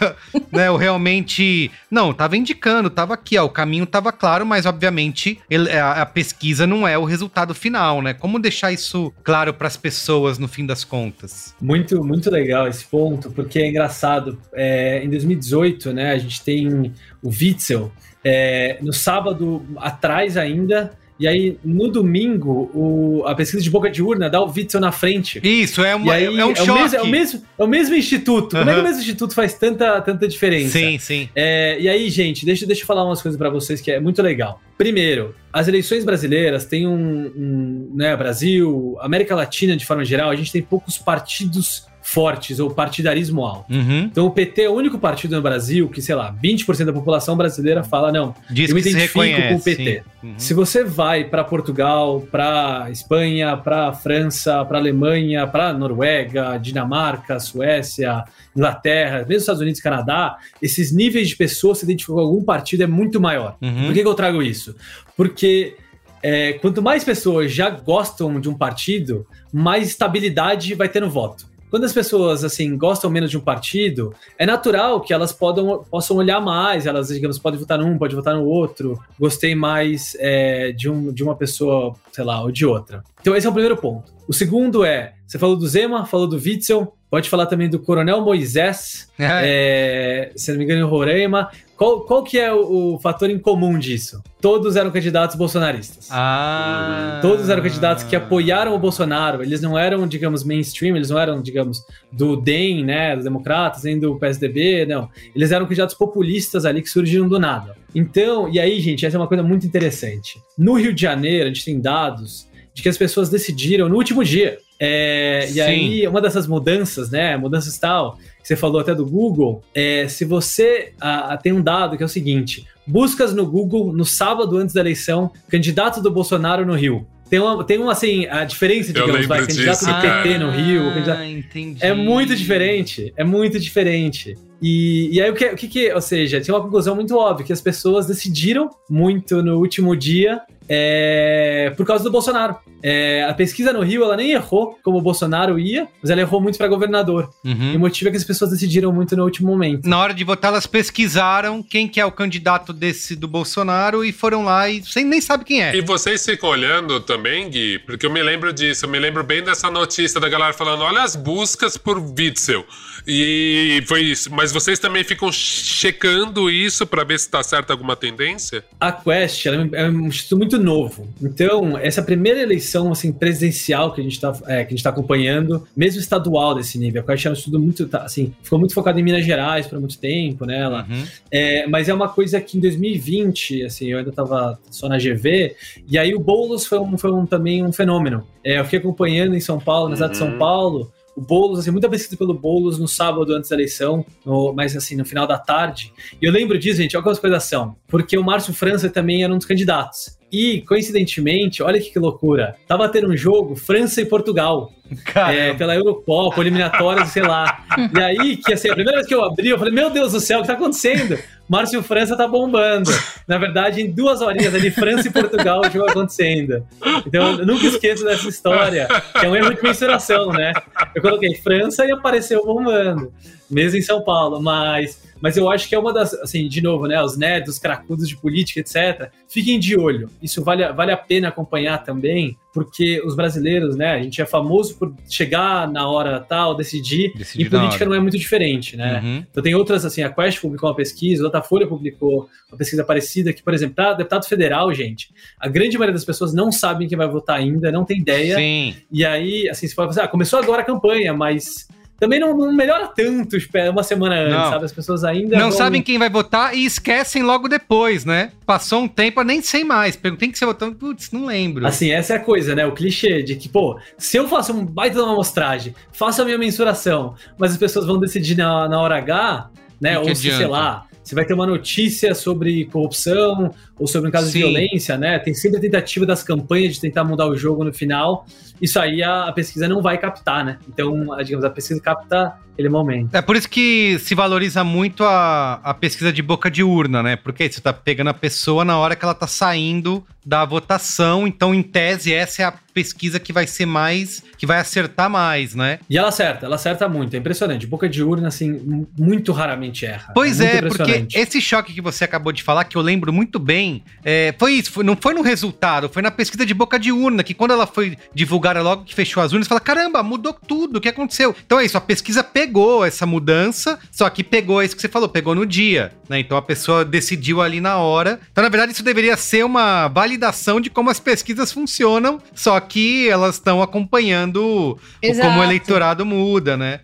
né, ou realmente, não, tava indicando, tava aqui, ó, o caminho tava claro, mas obviamente ele, a, a, pesquisa não é o resultado final, né? Como deixar isso claro para as pessoas no fim das contas? Muito, muito legal esse ponto, porque é engraçado. É, em 2018, né, a gente tem o Witzel, é, no sábado atrás ainda, e aí, no domingo, o, a pesquisa de boca de urna dá o Witzel na frente. Isso, é, uma, aí, é um é choque. O mesmo, é, o mesmo, é o mesmo instituto. Uhum. Como é que o mesmo instituto faz tanta, tanta diferença? Sim, sim. É, e aí, gente, deixa, deixa eu falar umas coisas para vocês que é muito legal. Primeiro, as eleições brasileiras têm um, um né, Brasil, América Latina de forma geral, a gente tem poucos partidos fortes ou partidarismo alto. Uhum. Então o PT é o único partido no Brasil que, sei lá, 20% da população brasileira fala não, Diz eu me identifico com o PT. Uhum. Se você vai para Portugal, para Espanha, para França, para Alemanha, para Noruega, Dinamarca, Suécia, Inglaterra, mesmo Estados Unidos, Canadá, esses níveis de pessoas se identificam com algum partido é muito maior. Uhum. Por que, que eu trago isso? Porque é, quanto mais pessoas já gostam de um partido, mais estabilidade vai ter no voto quando as pessoas assim gostam menos de um partido, é natural que elas podam, possam olhar mais, elas, digamos, podem votar num, pode votar no outro. Gostei mais é, de, um, de uma pessoa, sei lá, ou de outra. Então, esse é o primeiro ponto. O segundo é: você falou do Zema, falou do Witzel, pode falar também do Coronel Moisés, [LAUGHS] é. É, se não me engano, em Roraima. Qual, qual que é o, o, fator em comum disso? Todos eram candidatos bolsonaristas. Ah. Todos eram candidatos que apoiaram o Bolsonaro. Eles não eram, digamos, mainstream, eles não eram, digamos, do DEM, né, dos democratas, nem do PSDB, não. Eles eram candidatos populistas ali que surgiram do nada. Então, e aí, gente, essa é uma coisa muito interessante. No Rio de Janeiro, a gente tem dados de que as pessoas decidiram no último dia. É, e aí, uma dessas mudanças, né, mudanças tal, você falou até do Google, é, se você a, a, tem um dado que é o seguinte: buscas no Google no sábado antes da eleição, candidato do Bolsonaro no Rio. Tem uma, tem uma assim, a diferença, digamos, vai, candidato do PT no Rio. Candidato... entendi. É muito diferente. É muito diferente. E, e aí o que, o que, que. Ou seja, tinha uma conclusão muito óbvia, que as pessoas decidiram muito no último dia é, por causa do Bolsonaro. É, a pesquisa no Rio, ela nem errou como o Bolsonaro ia, mas ela errou muito para governador. Uhum. E o motivo é que as pessoas decidiram muito no último momento. Na hora de votar, elas pesquisaram quem que é o candidato desse do Bolsonaro e foram lá e sem nem sabe quem é. E vocês ficam olhando também, Gui, porque eu me lembro disso, eu me lembro bem dessa notícia da galera falando: olha as buscas por Witzel. E foi isso. Mas vocês também ficam checando isso para ver se está certa alguma tendência? A Quest é um instituto muito novo. Então, essa primeira eleição assim, presidencial que a gente está é, que a gente tá acompanhando, mesmo estadual desse nível, a Quest é um estudo muito. Tá, assim, ficou muito focado em Minas Gerais por muito tempo, né? Ela, uhum. é, mas é uma coisa que em 2020, assim, eu ainda estava só na GV, e aí o Boulos foi, um, foi um, também um fenômeno. É, eu fiquei acompanhando em São Paulo, na cidade uhum. de São uhum. Paulo o Boulos, assim, muita pesquisa pelo Boulos no sábado antes da eleição, no, mas assim, no final da tarde. E eu lembro disso, gente, olha que coisas são. Porque o Márcio França também era um dos candidatos. E, coincidentemente, olha que, que loucura, tava tendo um jogo França e Portugal. É, pela Eurocopa, eliminatórias, sei lá. E aí, que assim, a primeira vez que eu abri, eu falei, meu Deus do céu, o que tá acontecendo? Márcio França tá bombando. Na verdade, em duas horinhas ali, França e Portugal, o jogo acontecendo. Então, eu nunca esqueço dessa história, que é um erro de mensuração, né? Eu coloquei França e apareceu bombando, mesmo em São Paulo, mas mas eu acho que é uma das, assim, de novo, né, os nerds, os cracudos de política, etc. Fiquem de olho. Isso vale, vale a pena acompanhar também, porque os brasileiros, né, a gente é famoso por chegar na hora tal, decidir, Decidir e política não é muito diferente, né? Uhum. Então tem outras, assim, a Quest publicou uma pesquisa, a Datafolha publicou uma pesquisa parecida, que, por exemplo, tá, deputado federal, gente, a grande maioria das pessoas não sabem quem vai votar ainda, não tem ideia, Sim. e aí, assim, você fala assim, ah, começou agora a campanha, mas também não, não melhora tanto espera uma semana antes, Não. sabe? As pessoas ainda Não vão- sabem quem vai votar e esquecem logo depois, né? Passou um tempo, eu nem sei mais. Perguntei que você votou, putz, não lembro. Assim, essa é a coisa, né? O clichê de que, pô, se eu faço um baita de uma amostragem, faço a minha mensuração, mas as pessoas vão decidir na, na hora H, né? Ou se, sei lá, se vai ter uma notícia sobre corrupção ou sobre um caso Sim. de violência, né? Tem sempre a tentativa das campanhas de tentar mudar o jogo no final. Isso aí a, a pesquisa não vai captar, né? Então, a, digamos, a pesquisa capta aquele momento. É por isso que se valoriza muito a, a pesquisa de boca de urna, né? Porque você tá pegando a pessoa na hora que ela tá saindo da votação, então, em tese, essa é a pesquisa que vai ser mais, que vai acertar mais, né? E ela acerta, ela acerta muito, é impressionante. Boca de urna, assim, muito raramente erra. Pois muito é, porque esse choque que você acabou de falar, que eu lembro muito bem, é, foi isso, foi- não foi no resultado, foi na pesquisa de boca de urna, que quando ela foi divulgada logo que fechou as urnas, fala, caramba, mudou tudo, o que aconteceu? Então é isso, a pesquisa pegou essa mudança, só que pegou isso que você falou, pegou no dia, né? Então a pessoa decidiu ali na hora. Então, na verdade, isso deveria ser uma validação de como as pesquisas funcionam, só que elas estão acompanhando Exato. como o eleitorado muda, né?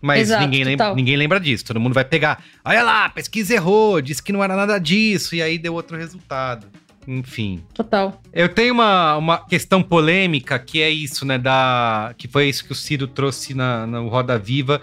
Mas Exato, ninguém, lembra, ninguém lembra disso. Todo mundo vai pegar. Olha lá, a pesquisa errou, disse que não era nada disso, e aí deu outro resultado. Enfim. Total. Eu tenho uma, uma questão polêmica que é isso, né? Da, que foi isso que o Ciro trouxe na, no Roda Viva,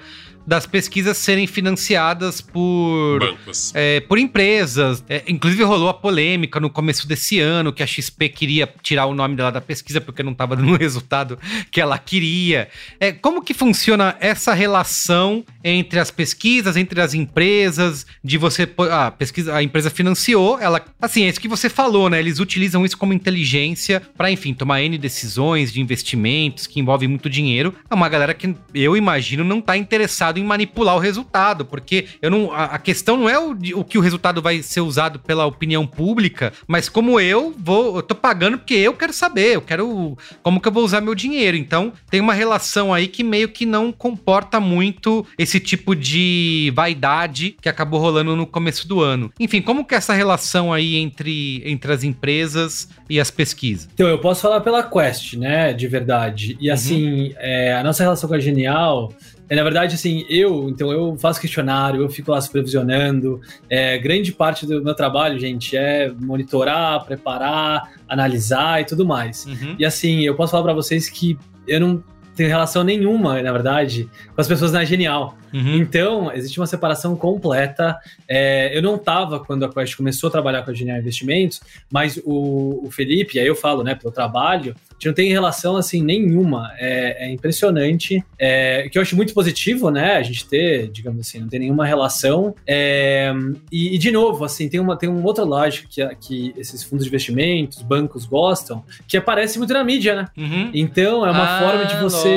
das pesquisas serem financiadas por. Bancos. É, por empresas. É, inclusive rolou a polêmica no começo desse ano que a XP queria tirar o nome dela da pesquisa porque não estava dando [LAUGHS] o resultado que ela queria. É, como que funciona essa relação entre as pesquisas, entre as empresas, de você. Ah, a pesquisa, a empresa financiou, ela. Assim, é isso que você falou, né? Eles utilizam isso como inteligência para, enfim, tomar N decisões de investimentos que envolvem muito dinheiro. É uma galera que eu imagino não tá interessado em manipular o resultado, porque eu não. A, a questão não é o, o que o resultado vai ser usado pela opinião pública, mas como eu vou. Eu tô pagando porque eu quero saber, eu quero. Como que eu vou usar meu dinheiro. Então, tem uma relação aí que meio que não comporta muito esse tipo de vaidade que acabou rolando no começo do ano. Enfim, como que é essa relação aí entre, entre as empresas e as pesquisas? Então, eu posso falar pela Quest, né, de verdade. Uhum. E assim, é, a nossa relação com a Genial é, na verdade, assim, eu, então, eu faço questionário, eu fico lá supervisionando. É, grande parte do meu trabalho, gente, é monitorar, preparar, analisar e tudo mais. Uhum. E assim, eu posso falar pra vocês que eu não tenho relação nenhuma, na verdade, com as pessoas na Genial. Uhum. Então, existe uma separação completa. É, eu não estava quando a Quest começou a trabalhar com a Genial Investimentos, mas o, o Felipe, aí eu falo, né, pelo trabalho, não tem relação assim nenhuma. É, é impressionante. É, que eu acho muito positivo, né? A gente ter, digamos assim, não tem nenhuma relação. É, e, e, de novo, assim, tem uma, tem uma outra lógica que, que esses fundos de investimentos, bancos gostam, que aparece muito na mídia, né? Uhum. Então é uma Ah, forma de você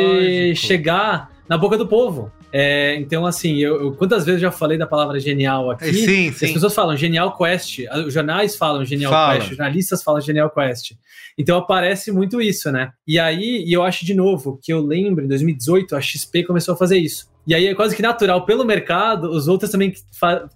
lógico. chegar na boca do povo. É, então, assim, eu, eu- quantas vezes eu já falei da palavra genial aqui? Sim, As sim. pessoas falam Genial Quest, os jornais falam Genial Fala. Quest, os jornalistas falam Genial Quest. Então aparece muito isso, né? E aí, e eu acho de novo que eu lembro, em 2018, a XP começou a fazer isso. E aí é quase que natural, pelo mercado, os outros também,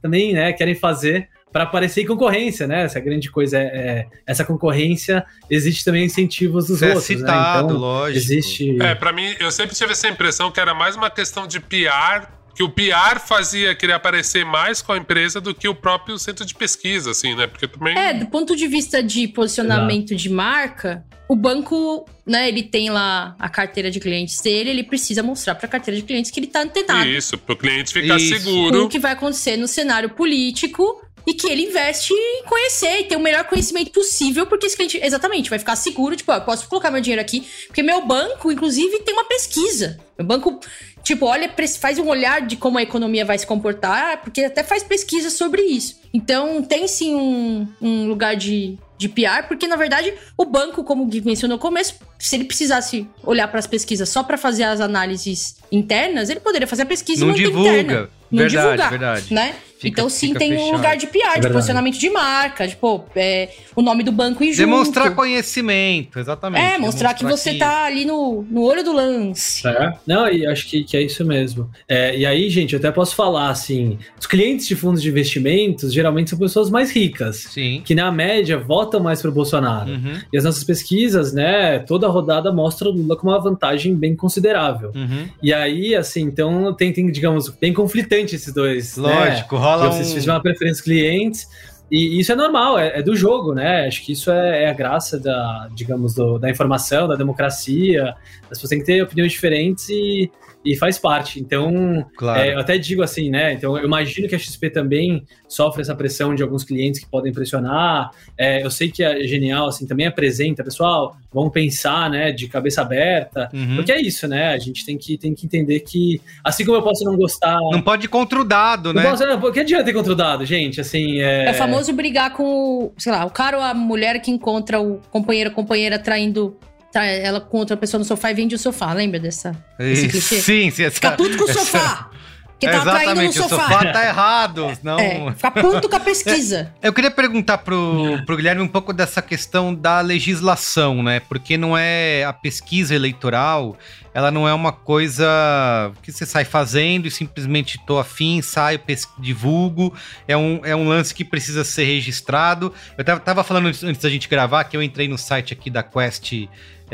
também né, querem fazer para aparecer em concorrência, né? Essa grande coisa é, é- essa concorrência, existe também incentivos dos Isso é outros, citado, né? Então, lógico. existe É, pra mim, eu sempre tive essa impressão que era mais uma questão de PR, que o PR fazia querer aparecer mais com a empresa do que o próprio centro de pesquisa, assim, né? Porque também. É, do ponto de vista de posicionamento de marca, o banco, né, ele tem lá a carteira de clientes dele, ele precisa mostrar para a carteira de clientes que ele tá antenado Isso, pro cliente ficar Isso. com seguro. o que vai acontecer no cenário político e que ele investe em conhecer e ter o melhor conhecimento possível, porque esse cliente, exatamente, vai ficar seguro, tipo, ó, eu posso colocar meu dinheiro aqui, porque meu banco, inclusive, tem uma pesquisa. Meu banco, tipo, olha, faz um olhar de como a economia vai se comportar, porque até faz pesquisa sobre isso. Então, tem sim um, um lugar de, de PR, porque na verdade o banco, como o Gui mencionou no começo, se ele precisasse olhar para as pesquisas só para fazer as análises internas, ele poderia fazer a pesquisa não e divulga. interna. Não verdade, divulgar, verdade. né? Fica- então sim fica tem um fechado. lugar de PR, de verdade. posicionamento de marca, tipo, é, o nome do banco e junto. Demonstrar conhecimento, exatamente. É, mostrar que você tá ali no, no olho do lance. É. Não, e acho que, que é isso mesmo. É, e aí, gente, eu até posso falar assim: os clientes de fundos de investimentos geralmente são pessoas mais ricas, Sim. que na média votam mais pro Bolsonaro. Uhum, E as nossas pesquisas, né, toda rodada mostra o Lula com uma vantagem bem considerável. uhum. E aí, assim, então tem, tem digamos, bem conflitante esses dois. né? Rola Vocês um... fizeram uma preferência clientes. E isso é normal, é, é do jogo, né? Acho que isso é, é a graça da, digamos, do- da informação, da democracia. As pessoas têm que ter opiniões diferentes e, e faz parte. Então, Claro. é, eu até digo assim, né? Então, eu imagino que a XP também sofre essa pressão de alguns clientes que podem pressionar. É, eu sei que a Genial, assim, também apresenta, pessoal, vamos pensar, né, de cabeça aberta. Uhum. Porque é isso, né? A gente tem que, tem que entender que, assim como eu posso não gostar. Não pode ir contra o dado, né? posso, não, que adianta ter contra o dado, gente? Assim, é. É o famoso brigar com, o, sei lá, o cara ou a mulher que encontra o companheiro ou companheira traindo trai ela com outra pessoa no sofá e vende o sofá. Lembra dessa, desse clichê? Sim, sim. Essa... Fica puto com o sofá. Que tava traindo no Exatamente, o sofá. sofá tá errado. Não... É, fica puto com a pesquisa. Eu queria perguntar pro, pro Guilherme um pouco dessa questão da legislação, né? Porque não é a pesquisa eleitoral, ela não é uma coisa que você sai fazendo e simplesmente tô afim, saio, divulgo. É um, é um lance que precisa ser registrado. Eu tava, tava falando antes antes da gente gravar que eu entrei no site aqui da Quest.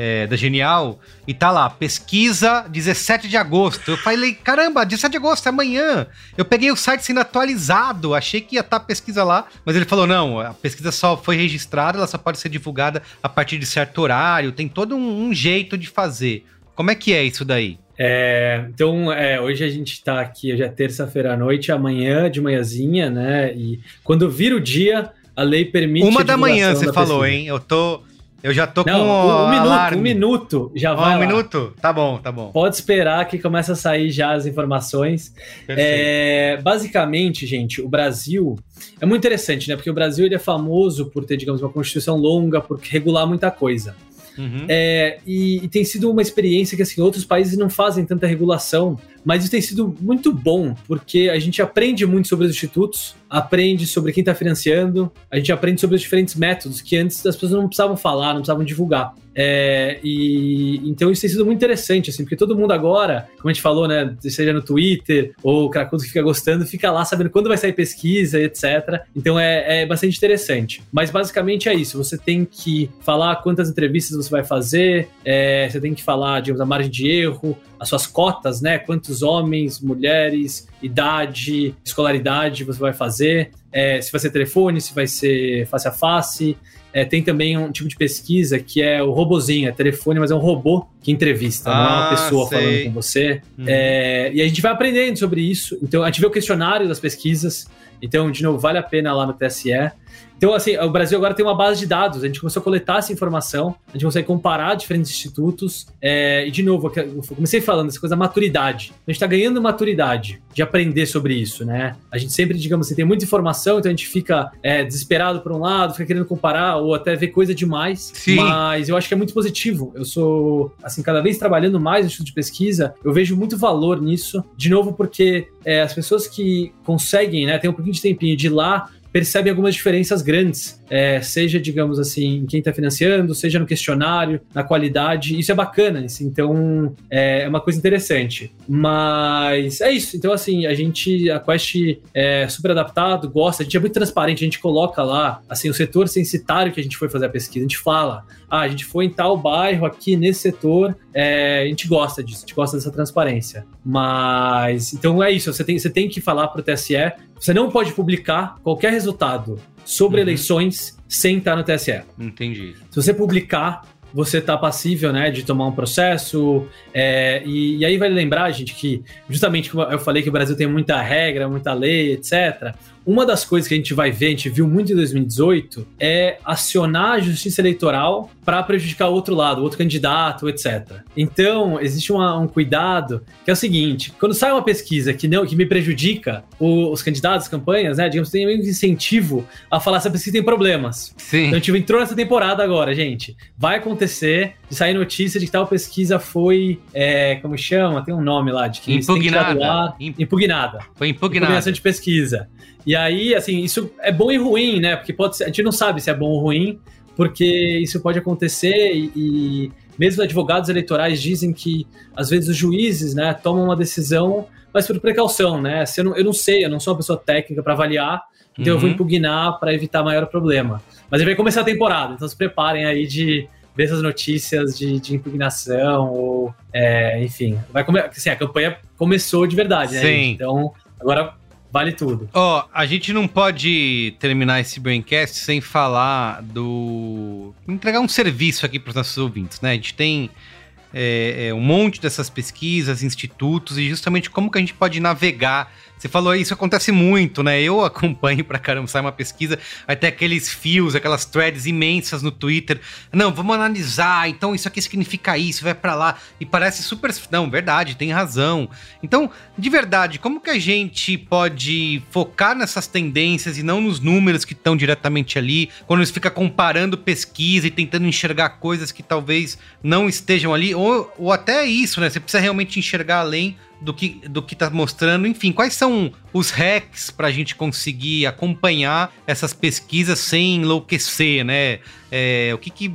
É, da Genial, e tá lá, pesquisa 17 de agosto. Eu falei, caramba, 17 de agosto, é amanhã. Eu peguei o site sendo atualizado, achei que ia estar a pesquisa lá, mas ele falou: não, a pesquisa só foi registrada, ela só pode ser divulgada a partir de certo horário, tem todo um, um jeito de fazer. Como é que é isso daí? É, então, é, hoje a gente tá aqui, hoje é terça-feira à noite, amanhã de manhãzinha, né? E quando vira o dia, a lei permite. Uma da manhã, você da falou, pesquisa. hein? Eu tô. Eu já tô Não, com um, o minuto, um minuto já Ah, vai. um lá. minuto? Tá bom, tá bom. Pode esperar que começa a sair já as informações. É, basicamente, gente, o Brasil é muito interessante, né? Porque o Brasil ele é famoso por ter, digamos, uma constituição longa, por regular muita coisa. Uhum. É, e, e tem sido uma experiência que assim, outros países não fazem tanta regulação, mas isso tem sido muito bom, porque a gente aprende muito sobre os institutos, aprende sobre quem está financiando, a gente aprende sobre os diferentes métodos que antes as pessoas não precisavam falar, não precisavam divulgar. É, e então isso tem sido muito interessante, assim, porque todo mundo agora, como a gente falou, né, seja no Twitter ou o Cracudo que fica gostando, fica lá sabendo quando vai sair pesquisa, etc. Então é, é bastante interessante. Mas basicamente é isso. Você tem que falar quantas entrevistas você vai fazer, é, você tem que falar, digamos, a margem de erro, as suas cotas, né? Quantos homens, mulheres, idade, escolaridade você vai fazer, é, se vai ser telefone, se vai ser face a face. É, tem também um tipo de pesquisa que é o robozinho, é telefone, mas é um robô que entrevista, não é uma Ah, pessoa sei. falando com você. Uhum. É, e a gente vai aprendendo sobre isso. Então, a gente vê o questionário das pesquisas. Então, de novo, vale a pena lá no TSE. Então, assim, o Brasil agora tem uma base de dados. A gente começou a coletar essa informação, a gente consegue comparar diferentes institutos. é, e, de novo, eu comecei falando essa coisa da maturidade. A gente está ganhando maturidade de aprender sobre isso, né? A gente sempre, digamos assim, tem muita informação, então a gente fica é, desesperado por um lado, fica querendo comparar ou até ver coisa demais. Sim. Mas eu acho que é muito positivo. Eu sou, assim, cada vez trabalhando mais no Instituto de Pesquisa, eu vejo muito valor nisso. De novo, porque é, as pessoas que conseguem, né, tem um pouquinho de tempinho de ir lá, percebem algumas diferenças grandes, é, seja, digamos assim, em quem está financiando, seja no questionário, na qualidade. Isso é bacana, assim, então é, é uma coisa interessante. Mas é isso. Então, assim, a gente, a Quest é super adaptado, gosta, a gente é muito transparente, a gente coloca lá, assim, o setor censitário que a gente foi fazer a pesquisa, a gente fala, ah, a gente foi em tal bairro aqui nesse setor, é, a gente gosta disso, a gente gosta dessa transparência. Mas, então é isso, você tem, você tem que falar para o TSE, você não pode publicar qualquer resultado sobre Uhum. eleições sem estar no TSE. Entendi. Se você publicar, você está passível né, de tomar um processo. é, e, e aí vai lembrar, gente, que justamente como eu falei que o Brasil tem muita regra, muita lei, etc. uma das coisas que a gente vai ver, a gente viu muito em 2018, é acionar a justiça eleitoral para prejudicar o outro lado, o outro candidato, etc. Então, existe uma, um cuidado que é o seguinte: quando sai uma pesquisa que não que me prejudica o, os candidatos, as campanhas, né? Digamos, tem um incentivo a falar se a pesquisa tem problemas. Sim. Então, a gente entrou nessa temporada agora, gente. Vai acontecer de sair notícia de que tal pesquisa foi. É, como chama? Tem um nome lá, de que Impugnada. ar. Imp- Impugnada Foi impugnado. impugnação de pesquisa. E aí, assim, isso é bom e ruim, né? Porque pode ser, a gente não sabe se é bom ou ruim, porque isso pode acontecer e, e mesmo advogados eleitorais dizem que às vezes os juízes, né, tomam uma decisão, mas por precaução, né? Se eu, não, eu não sei, eu não sou uma pessoa técnica para avaliar, então eu vou Uhum. impugnar para evitar maior problema. Mas aí vai começar a temporada, então se preparem aí de ver essas notícias de, de impugnação ou, é, enfim, vai come, assim, a campanha começou de verdade, né? Sim. gente? Então agora vale tudo. Ó, a gente não pode terminar esse Braincast sem falar do. entregar um serviço aqui para os nossos ouvintes, né? A gente tem é, é, um monte dessas pesquisas, institutos e justamente como que a gente pode navegar. Você falou isso acontece muito, né? Eu acompanho pra caramba, sai uma pesquisa, ter aqueles fios, aquelas threads imensas no Twitter. Não, vamos analisar, então isso aqui significa isso, vai pra lá. E parece super. Não, verdade, tem razão. Então, de verdade, como que a gente pode focar nessas tendências e não nos números que estão diretamente ali, quando você fica comparando pesquisa e tentando enxergar coisas que talvez não estejam ali, ou, ou até isso, né? Você precisa realmente enxergar além do que, do que tá mostrando. Enfim, quais são os hacks para a gente conseguir acompanhar essas pesquisas sem enlouquecer, né? É, o que que.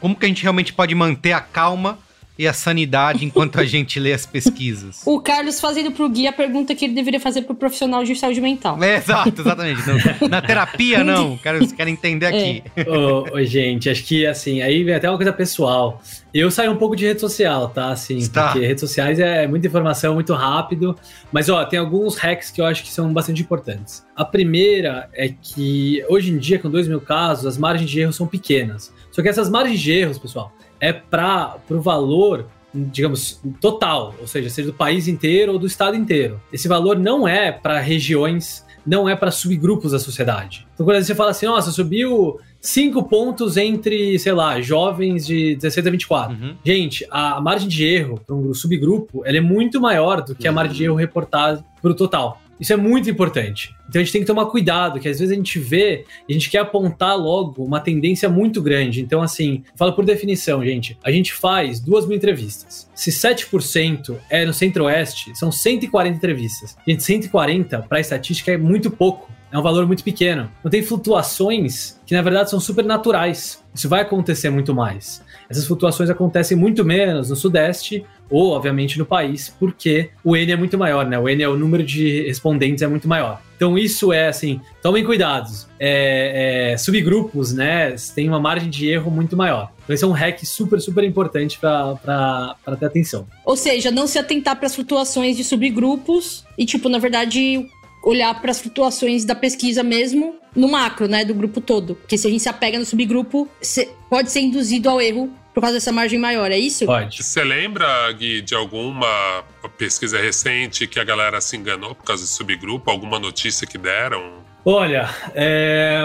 Como que a gente realmente pode manter a calma e a sanidade enquanto a gente lê as pesquisas? O Carlos fazendo pro Gui a pergunta que ele deveria fazer pro profissional de saúde mental. É, exato, exatamente. Não, na terapia, não. [LAUGHS] Quero, quero entender aqui. ô, ô, gente, acho que assim, aí vem até uma coisa pessoal. Eu saio um pouco de rede social, tá? Assim, Tá. porque redes sociais é muita informação, muito rápido. Mas, ó, tem alguns hacks que eu acho que são bastante importantes. A primeira é que, hoje em dia, com 2 mil casos, as margens de erro são pequenas. Só que essas margens de erros, pessoal, é para o valor digamos, total, ou seja, seja do país inteiro ou do estado inteiro. Esse valor não é para regiões, não é para subgrupos da sociedade. Então, quando você fala assim, nossa, subiu cinco pontos entre, sei lá, jovens de 16 a 24. Uhum. Gente, a margem de erro para um subgrupo ela é muito maior do que a margem de erro reportada para o total. Isso é muito importante. Então a gente tem que tomar cuidado, que às vezes a gente vê e a gente quer apontar logo uma tendência muito grande. Então, assim, fala por definição, gente. A gente faz duas mil entrevistas. Se 7% é no centro-oeste, são 140 entrevistas. Gente, 140 para estatística é muito pouco. É um valor muito pequeno. Então tem flutuações que na verdade são super naturais. Isso vai acontecer muito mais. Essas flutuações acontecem muito menos no Sudeste ou, obviamente, no país, porque o N é muito maior, né? O N é o número de respondentes é muito maior. Então isso é assim, tomem cuidados. É, é, subgrupos, né, têm uma margem de erro muito maior. Então esse é um hack super, super importante para ter atenção. Ou seja, não se atentar para as flutuações de subgrupos e, tipo, na verdade, olhar para as flutuações da pesquisa mesmo no macro, né, do grupo todo. Porque se a gente se apega no subgrupo, se- pode ser induzido ao erro por causa dessa margem maior, é isso? Pode. Você lembra, Gui, de alguma pesquisa recente que a galera se enganou por causa de subgrupo? Alguma notícia que deram? Olha, é,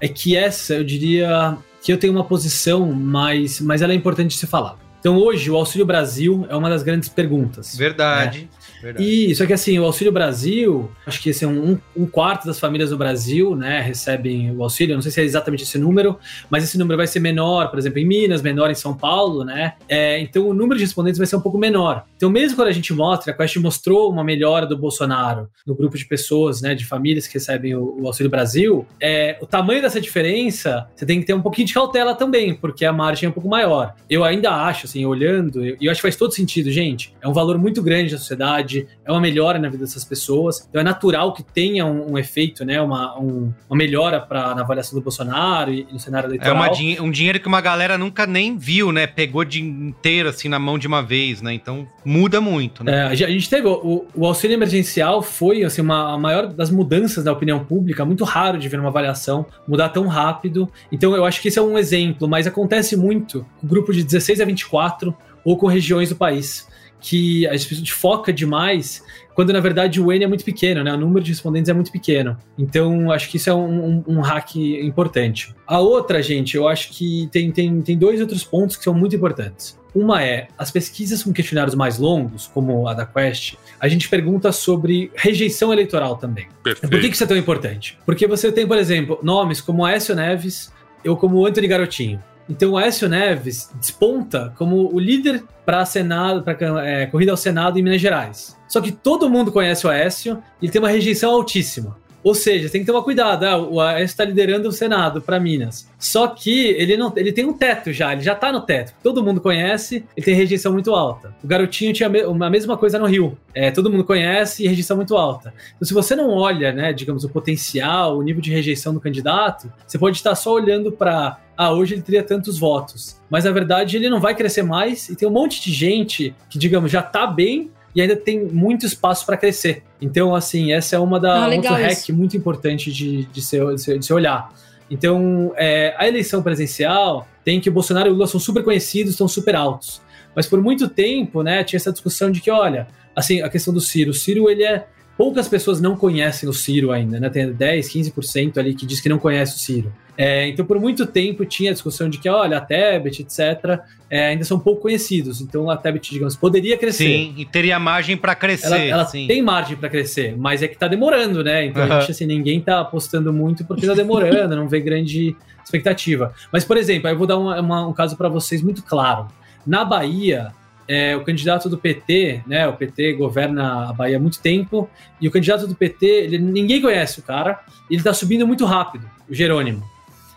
é que essa eu diria que eu tenho uma posição, mas, mas ela é importante de se falar. Então hoje o Auxílio Brasil é uma das grandes perguntas. Verdade. Verdade. E só que assim, o Auxílio Brasil, acho que assim, um, um quarto das famílias do Brasil, né, recebem o auxílio. Eu não sei se é exatamente esse número, mas esse número vai ser menor, por exemplo, em Minas, menor em São Paulo, né? É, então o número de respondentes vai ser um pouco menor. Então, mesmo quando a gente mostra, a Quest mostrou uma melhora do Bolsonaro no grupo de pessoas, né, de famílias que recebem o, o Auxílio Brasil, é, o tamanho dessa diferença, você tem que ter um pouquinho de cautela também, porque a margem é um pouco maior. Eu ainda acho, assim, olhando, e eu acho que faz todo sentido, gente. É um valor muito grande da sociedade, é uma melhora na vida dessas pessoas. Então é natural que tenha um, um efeito, né? Uma, um- uma melhora pra, na avaliação do Bolsonaro e, e no cenário É eleitoral. din- um dinheiro que uma galera nunca nem viu, né? Pegou de inteiro, assim, na mão de uma vez, né? Então muda muito, né? É, a gente teve o, o auxílio emergencial foi assim uma a maior das mudanças da opinião pública, muito raro de ver uma avaliação mudar tão rápido. Então eu acho que esse é um exemplo, mas acontece muito com grupo de 16 a 24 ou com regiões do país. Que a gente foca demais quando na verdade o N é muito pequeno, né? O número de respondentes é muito pequeno. Então, acho que isso é um, um, um, hack importante. A outra, gente, eu acho que tem, tem, tem dois outros pontos que são muito importantes. Uma é as pesquisas com questionários mais longos, como a da Quest, a gente pergunta sobre rejeição eleitoral também. Perfeito. Por que, isso é tão importante? Porque você tem, por exemplo, nomes como Aécio Neves ou como Anthony Garotinho. Então o Aécio Neves desponta como o líder para Senado, para é, corrida ao Senado em Minas Gerais. Só que todo mundo conhece o Aécio e ele tem uma rejeição altíssima. Ou seja, tem que tomar cuidado. Ah, o Aécio está liderando o Senado para Minas. Só que ele não, ele tem um teto já, ele já está no teto. Todo mundo conhece, ele tem rejeição muito alta. O garotinho tinha a mesma coisa no Rio. É, todo mundo conhece e rejeição muito alta. Então, se você não olha, né, digamos, o potencial, o nível de rejeição do candidato, você pode estar só olhando para ah, hoje ele teria tantos votos. Mas na verdade ele não vai crescer mais e tem um monte de gente que, digamos, já está bem e ainda tem muito espaço para crescer. Então, assim, essa é uma da ah, outro hack muito importante de, de, se, de se olhar. Então, é, a eleição presencial tem que o Bolsonaro e o Lula são super conhecidos, estão super altos. Mas por muito tempo, né, tinha essa discussão de que, olha, assim, a questão do Ciro. O Ciro, ele é poucas pessoas não conhecem o Ciro ainda, né? Tem 10, 15% ali que diz que não conhece o Ciro. É, então, por muito tempo tinha a discussão de que, olha, a Tebet, etc., é, ainda são pouco conhecidos. Então, a Tebet, digamos, poderia crescer. Sim, e teria margem para crescer. Ela, ela sim. tem margem para crescer, mas é que tá demorando, né? Então, uhum. a gente, assim, ninguém tá apostando muito porque tá demorando, não vê grande expectativa. Mas, por exemplo, eu vou dar uma, uma, um caso para vocês muito claro. Na Bahia, é, o candidato do PT, né? O PT governa a Bahia há muito tempo, e o candidato do PT, ele, ninguém conhece o cara, ele está subindo muito rápido, o Jerônimo.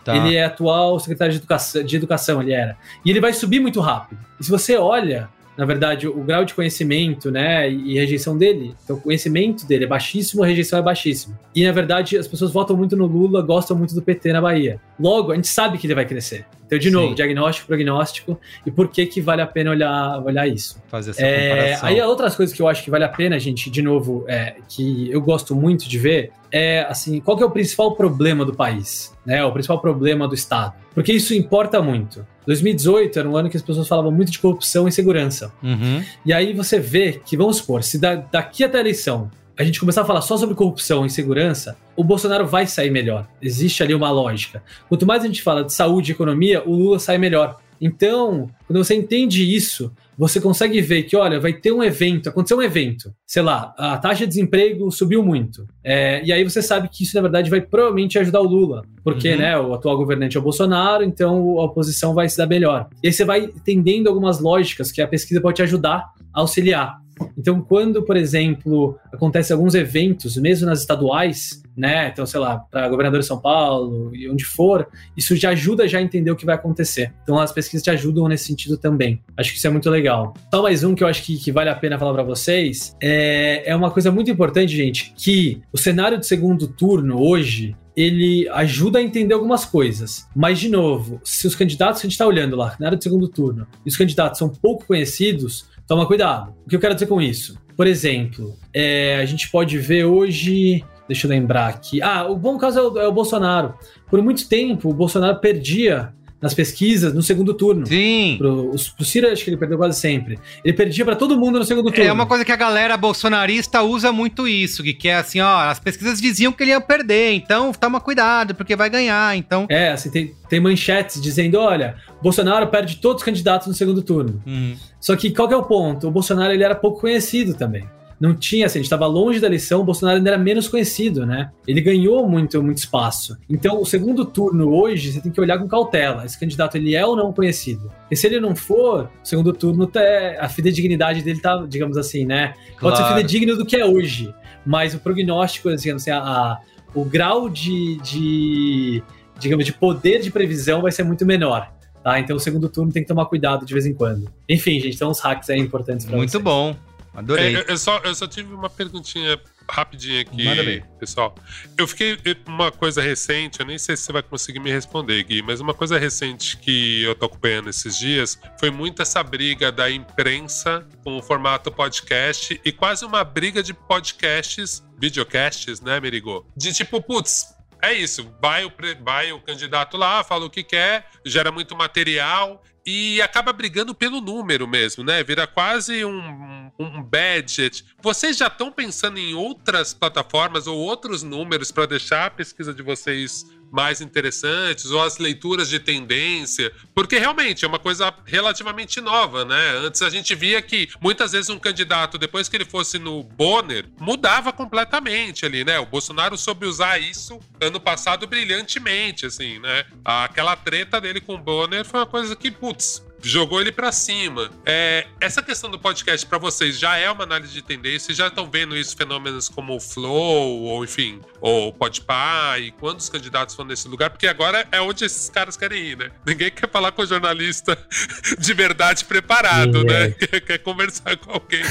Tá. Ele é atual secretário de educação, de educação, ele era. E ele vai subir muito rápido. E se você olha na verdade, o grau de conhecimento, né, e rejeição dele, então o conhecimento dele é baixíssimo, a rejeição é baixíssima. E na verdade, as pessoas votam muito no Lula, gostam muito do PT na Bahia. Logo, a gente sabe que ele vai crescer. Então, de novo, Sim. diagnóstico, prognóstico e por que que vale a pena olhar, olhar isso. Fazer essa é, comparação. Aí, outras coisas que eu acho que vale a pena, gente, de novo, é, que eu gosto muito de ver, é assim, qual que é o principal problema do país, né? O principal problema do Estado. Porque isso importa muito. 2018 era um ano que as pessoas falavam muito de corrupção e segurança. Uhum. E aí você vê que, vamos supor, se da, daqui até a eleição a gente começar a falar só sobre corrupção e segurança, o Bolsonaro vai sair melhor. Existe ali uma lógica. Quanto mais a gente fala de saúde e economia, o Lula sai melhor. Então, quando você entende isso, você consegue ver que, olha, vai ter um evento, aconteceu um evento, sei lá, a taxa de desemprego subiu muito. É, e aí você sabe que isso, na verdade, vai provavelmente ajudar o Lula, porque uhum. né, o atual governante é o Bolsonaro, então a oposição vai se dar melhor. E aí você vai entendendo algumas lógicas que a pesquisa pode te ajudar a auxiliar. Então, quando, por exemplo, acontecem alguns eventos, mesmo nas estaduais, né? Então, sei lá, para governador de São Paulo e onde for, isso já ajuda já a entender o que vai acontecer. Então, as pesquisas te ajudam nesse sentido também. Acho que isso é muito legal. Só mais um que eu acho que, que vale a pena falar para vocês é, é uma coisa muito importante, gente, que o cenário de segundo turno hoje ele ajuda a entender algumas coisas. Mas, de novo, se os candidatos que a gente está olhando lá, na área de segundo turno, e os candidatos são pouco conhecidos, toma cuidado. O que eu quero dizer com isso? Por exemplo, é, a gente pode ver hoje. Deixa eu lembrar aqui. Ah, o bom caso é o, é o Bolsonaro. Por muito tempo, o Bolsonaro perdia nas pesquisas no segundo turno. Sim. Pro, pro Ciro, acho que ele perdeu quase sempre. Ele perdia para todo mundo no segundo turno. É uma coisa que a galera bolsonarista usa muito isso, que, é assim, ó, as pesquisas diziam que ele ia perder, então toma cuidado, porque vai ganhar, então... É, assim, tem, tem manchetes dizendo, olha, Bolsonaro perde todos os candidatos no segundo turno. Uhum. Só que qual que é o ponto? O Bolsonaro, ele era pouco conhecido também não tinha, assim, a gente estava longe da eleição, o Bolsonaro ainda era menos conhecido, né? Ele ganhou muito, muito espaço. Então, o segundo turno hoje, você tem que olhar com cautela. Esse candidato, ele é ou não conhecido? E se ele não for, o segundo turno, tá, a fidedignidade dele tá, digamos assim, né? Pode claro. ser fidedigno do que é hoje, mas o prognóstico, digamos assim, a, a o grau de, de, digamos, de poder de previsão vai ser muito menor. Tá? Então o segundo turno tem que tomar cuidado de vez em quando. Enfim, gente, então os hacks aí importantes para Muito vocês. bom. Adorei. É, eu, só, eu só tive uma perguntinha rapidinha aqui, pessoal. Eu fiquei. Uma coisa recente, eu nem sei se você vai conseguir me responder, Gui, mas uma coisa recente que eu tô acompanhando esses dias foi muito essa briga da imprensa com o formato podcast e quase uma briga de podcasts, videocasts, né, Merigo? De tipo, putz, é isso, vai o, vai o candidato lá, fala o que quer, gera muito material e acaba brigando pelo número mesmo, né? Vira quase um, um budget. Vocês já estão pensando em outras plataformas ou outros números para deixar a pesquisa de vocês mais interessantes ou as leituras de tendência, porque realmente é uma coisa relativamente nova, né? Antes a gente via que muitas vezes um candidato, depois que ele fosse no Bonner, mudava completamente ali, né? O Bolsonaro soube usar isso ano passado brilhantemente, assim, né? Aquela treta dele com o Bonner foi uma coisa que, putz, jogou ele para cima. É, essa questão do podcast para vocês já é uma análise de tendência? Já estão vendo isso fenômenos como o Flow ou enfim, ou o Podpah e quando os candidatos vão nesse lugar? Porque agora é onde esses caras querem ir, né? Ninguém quer falar com o jornalista [LAUGHS] de verdade preparado, né? Quer, [LAUGHS] quer conversar com alguém.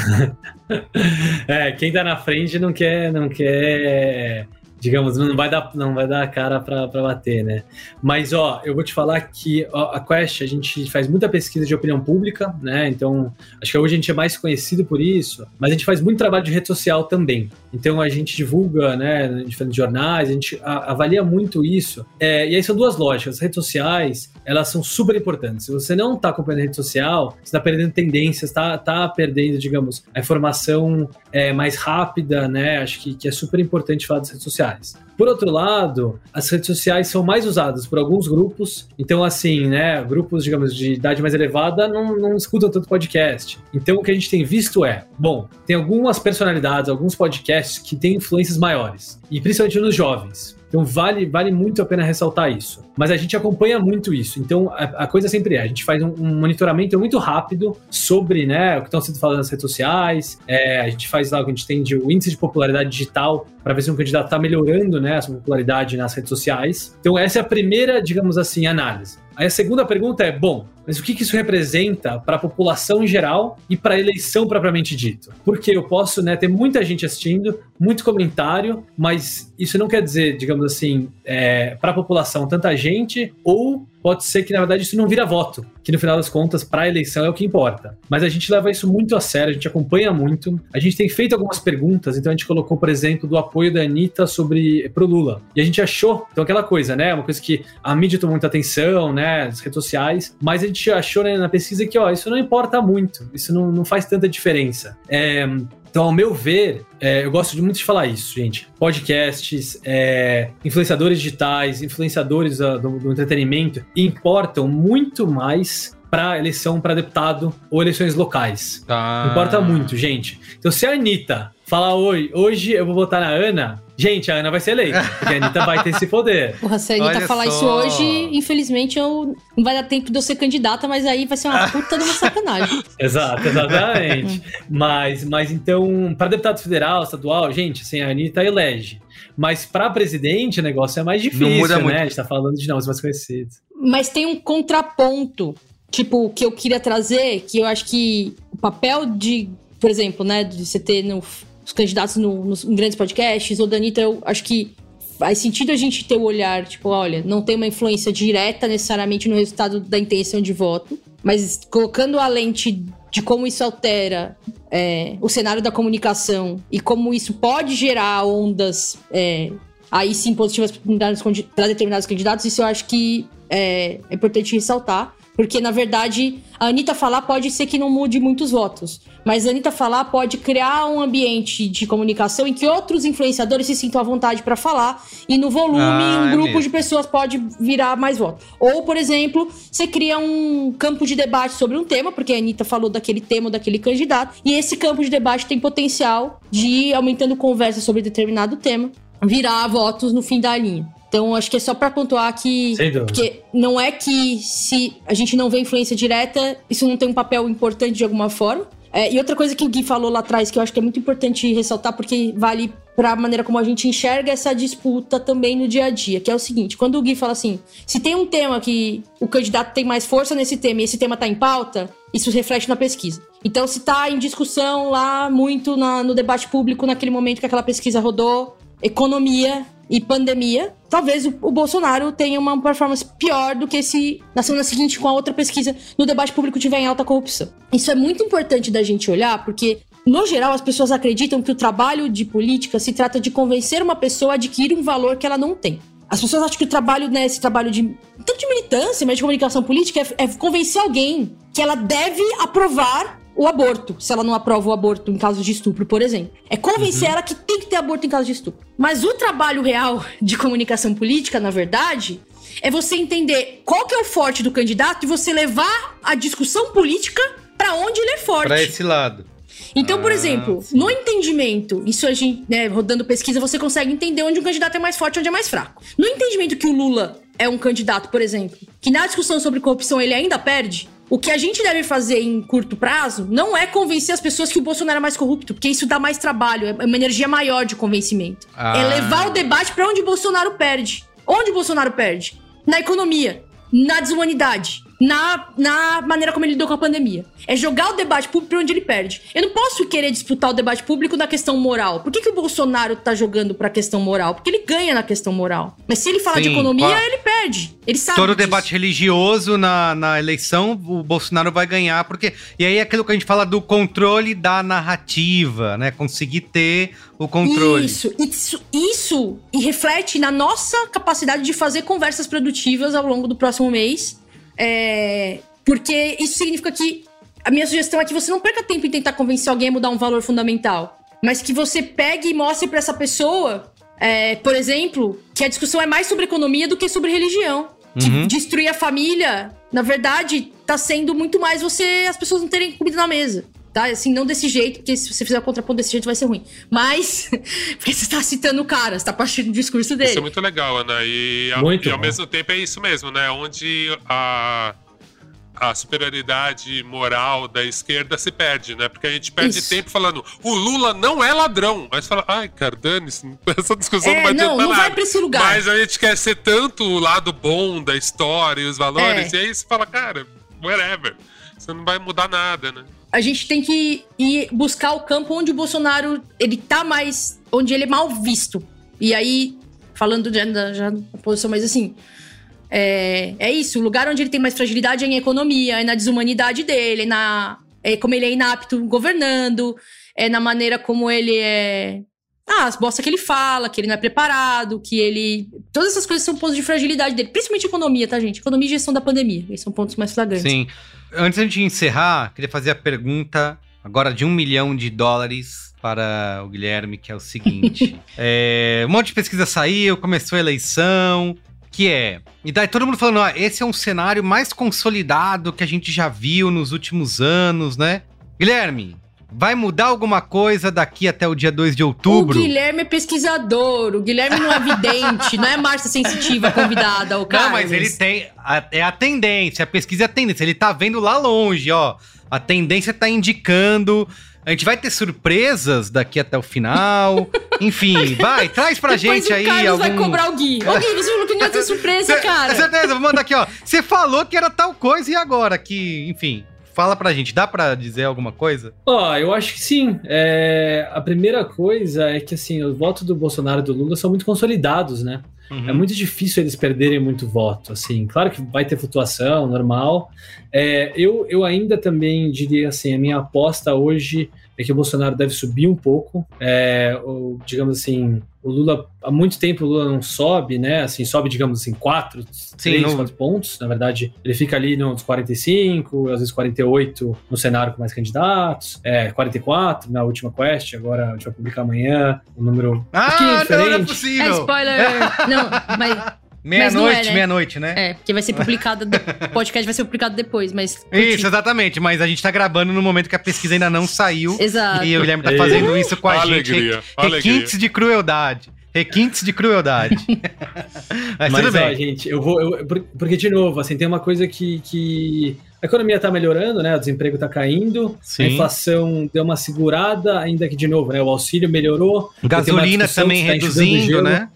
[LAUGHS] é, quem tá na frente não quer, não quer digamos, não vai dar, não vai dar a cara para bater, né? Mas, ó, eu vou te falar que ó, a Quest, a gente faz muita pesquisa de opinião pública, né? Então, acho que hoje a gente é mais conhecido por isso, mas a gente faz muito trabalho de rede social também. Então, a gente divulga, né, em diferentes jornais, a gente avalia muito isso. É, e aí são duas lógicas. As redes sociais, elas são super importantes. Se você não está acompanhando a rede social, você está perdendo tendências, está tá perdendo, digamos, a informação é, mais rápida, né? Acho que, que é super importante falar das redes sociais. Por outro lado, as redes sociais são mais usadas por alguns grupos. Então, assim, né, grupos, digamos, de idade mais elevada não, não escutam tanto podcast. Então, o que a gente tem visto é, bom, tem algumas personalidades, alguns podcasts que têm influências maiores. E principalmente nos jovens. Então vale, vale muito a pena ressaltar isso. Mas a gente acompanha muito isso. Então a, a coisa sempre é: a gente faz um, um, monitoramento muito rápido sobre né, o que estão sendo falado nas redes sociais. É, a gente faz lá o que a gente tem de o índice de popularidade digital para ver se um candidato está melhorando né, a sua popularidade nas redes sociais. Então essa é a primeira, digamos assim, análise. Aí a segunda pergunta é: bom, mas o que, que isso representa para a população em geral e para a eleição propriamente dito? Porque eu posso né, ter muita gente assistindo, muito comentário, mas isso não quer dizer, digamos assim, é, para a população tanta gente ou pode ser que, na verdade, isso não vira voto, que no final das contas, para a eleição é o que importa. Mas a gente leva isso muito a sério, a gente acompanha muito, a gente tem feito algumas perguntas, então a gente colocou, por exemplo, do apoio da Anitta sobre pro Lula. E a gente achou, então aquela coisa, né? Uma coisa que a mídia tomou muita atenção, né? As redes sociais, mas a gente achou né, na pesquisa que, ó, isso não importa muito, isso não, não faz tanta diferença. É, então, ao meu ver, é, eu gosto de muito de falar isso, gente. Podcasts, é, influenciadores digitais, influenciadores uh, do, do entretenimento importam muito mais para eleição para deputado ou eleições locais. Tá. Importa muito, gente. Então, se a Anitta falar oi, hoje eu vou votar na Ana, gente, a Ana vai ser eleita, porque a Anitta vai ter esse poder. [LAUGHS] Porra, se a Anitta Olha falar só. isso hoje, infelizmente eu não vai dar tempo de eu ser candidata, mas aí vai ser uma [LAUGHS] puta de uma sacanagem. Exato, exatamente. [LAUGHS] mas, mas então, para deputado federal, estadual, gente, assim, a Anitta elege. Mas para presidente o negócio é mais difícil, né? Muito. A gente tá falando de nomes mais conhecidos. Mas tem um contraponto tipo, que eu queria trazer, que eu acho que o papel de, por exemplo, né, de você ter no, os candidatos no, nos, em grandes podcasts, ou da Anitta, eu acho que faz sentido a gente ter o olhar, tipo, olha, não tem uma influência direta necessariamente no resultado da intenção de voto, mas colocando a lente de como isso altera é, o cenário da comunicação e como isso pode gerar ondas é, aí sim positivas para determinados candidatos, isso eu acho que é, é importante ressaltar. Porque, na verdade, a Anitta falar pode ser que não mude muitos votos. Mas a Anitta falar pode criar um ambiente de comunicação em que outros influenciadores se sintam à vontade para falar. E no volume, ah, um é grupo de pessoas pode virar mais votos. Ou, por exemplo, você cria um campo de debate sobre um tema, porque a Anitta falou daquele tema ou daquele candidato. E esse campo de debate tem potencial de ir aumentando conversa sobre determinado tema virar votos no fim da linha. Então, acho que é só para pontuar que. Porque não é que se a gente não vê influência direta, isso não tem um papel importante de alguma forma. É, e outra coisa que o Gui falou lá atrás, que eu acho que é muito importante ressaltar, porque vale para a maneira como a gente enxerga essa disputa também no dia a dia, que é o seguinte: quando o Gui fala assim, se tem um tema que o candidato tem mais força nesse tema e esse tema está em pauta, isso reflete na pesquisa. Então, se está em discussão lá muito na, no debate público naquele momento que aquela pesquisa rodou, economia e pandemia, talvez o, Bolsonaro tenha uma performance pior do que se na semana seguinte, com a outra pesquisa, no debate público tiver em alta corrupção. Isso é muito importante da gente olhar, porque no geral, as pessoas acreditam que o trabalho de política se trata de convencer uma pessoa a adquirir um valor que ela não tem. As pessoas acham que o trabalho, né, esse trabalho de. tanto de militância, mas de comunicação política, é, é convencer alguém que ela deve aprovar o aborto, se ela não aprova o aborto em caso de estupro, por exemplo. É convencer ela que tem que ter aborto em caso de estupro. Mas o trabalho real de comunicação política, na verdade, é você entender qual que é o forte do candidato e você levar a discussão política pra onde ele é forte. Pra esse lado. Então, por Ah, exemplo, sim. no entendimento, isso a gente, né, rodando pesquisa, você consegue entender onde um candidato é mais forte e onde é mais fraco. No entendimento que o Lula é um candidato, por exemplo, que na discussão sobre corrupção ele ainda perde, o que a gente deve fazer em curto prazo não é convencer as pessoas que o Bolsonaro é mais corrupto, porque isso dá mais trabalho, é uma energia maior de convencimento. Ah. É levar o debate pra onde o Bolsonaro perde. Onde o Bolsonaro perde? Na economia, na desumanidade, na, na maneira como ele lidou com a pandemia. É jogar o debate público pra onde ele perde. Eu não posso querer disputar o debate público na questão moral. Por que, que o Bolsonaro tá jogando pra questão moral? Porque ele ganha na questão moral. Mas se ele falar de Sim, economia, claro. ele perde. Ele sabe. Todo disso. debate religioso na, na eleição, o Bolsonaro vai ganhar, porque. E aí é aquilo que a gente fala do controle da narrativa, né? Conseguir ter o controle. Isso, isso, isso e reflete na nossa capacidade de fazer conversas produtivas ao longo do próximo mês. É, porque isso significa que a minha sugestão é que você não perca tempo em tentar convencer alguém a mudar um valor fundamental, mas que você pegue e mostre pra essa pessoa, é, por exemplo, que a discussão é mais sobre economia do que sobre religião. Que Uhum. destruir a família, na verdade, tá sendo muito mais você as pessoas não terem comida na mesa. Tá? Assim, não desse jeito, porque se você fizer o contraponto desse jeito vai ser ruim. Mas, [LAUGHS] porque você tá citando o cara, você tá partindo do discurso dele. Isso é muito legal, Ana. E, e ao mesmo tempo é isso mesmo, né? Onde a, a superioridade moral da esquerda se perde, né? Porque a gente perde Isso. tempo falando o Lula não é ladrão. Mas fala, ai, cara, dane-se, [LAUGHS] essa discussão É, não vai não, adiantar não nada. vai pra esse lugar. Mas a gente quer ser tanto o lado bom da história e os valores. É. E aí você fala, cara, whatever. Você não vai mudar nada, né? A gente tem que ir buscar o campo onde o Bolsonaro ele tá mais. onde ele é mal visto. E aí, falando já já da posição, mas assim. É, é isso, o lugar onde ele tem mais fragilidade é em economia, é na desumanidade dele, é, na, é como ele é inapto governando, é na maneira como ele é. Ah, as bosta que ele fala, que ele não é preparado, que ele. Todas essas coisas são pontos de fragilidade dele. Principalmente economia, tá, gente? Economia e gestão da pandemia. Esses são pontos mais flagrantes. Sim. Antes de encerrar, queria fazer a pergunta agora de um milhão de dólares para o Guilherme, que é o seguinte. [LAUGHS] É, um monte de pesquisa saiu, começou a eleição, que é... E daí todo mundo falando, ó, esse é um cenário mais consolidado que a gente já viu nos últimos anos, né? Guilherme, vai mudar alguma coisa daqui até o dia 2 de outubro? O Guilherme é pesquisador, o Guilherme não é vidente, não é Márcia Sensitiva convidada, o cara. Não, mas ele tem. a- é a tendência, a pesquisa é a tendência. Ele tá vendo lá longe, ó. A tendência tá indicando. A gente vai ter surpresas daqui até o final. [LAUGHS] Enfim, vai, traz pra Depois gente o aí Carlos algum. vai cobrar o Gui. Ô, Gui, você falou que não ia ter [LAUGHS] surpresa, Cê- cara. É certeza, vou mandar aqui, ó. Você falou que era tal coisa e agora? Que, enfim, fala pra gente. Dá pra dizer alguma coisa? Ó, eu acho que sim. É, a primeira coisa é que assim, os votos do Bolsonaro e do Lula são muito consolidados, né? Uhum. É muito difícil eles perderem muito voto, assim. Claro que vai ter flutuação, normal. É, eu, eu ainda também diria assim, a minha aposta hoje é que o Bolsonaro deve subir um pouco. É, ou, digamos assim, o Lula, há muito tempo o Lula não sobe, né? Assim, sobe, digamos assim, 4, 3, no- 4 pontos. Na verdade, ele fica ali nos 45, às vezes 48 no cenário com mais candidatos, é, 44 na última quest, agora a gente vai publicar amanhã o número Ah, pouquinho não, não é diferente. É possível. spoiler. Não, mas. Meia-noite, é, né? meia-noite, né? É, porque vai ser publicado. O [LAUGHS] podcast vai ser publicado depois, mas. Isso, exatamente. Mas a gente tá gravando no momento que a pesquisa ainda não saiu. Exato. E o Guilherme tá fazendo isso com a gente. Alegria, Re- alegria. Requintes de crueldade. Requintes de crueldade. [LAUGHS] Mas, Mas, tudo ó, bem. gente, eu vou. eu- por- porque, de novo, assim, tem uma coisa que. que a economia tá melhorando, né? O desemprego tá caindo, Sim. a inflação deu uma segurada, ainda que, de novo, né? O auxílio melhorou. Gasolina também tá reduzindo, gelo. né?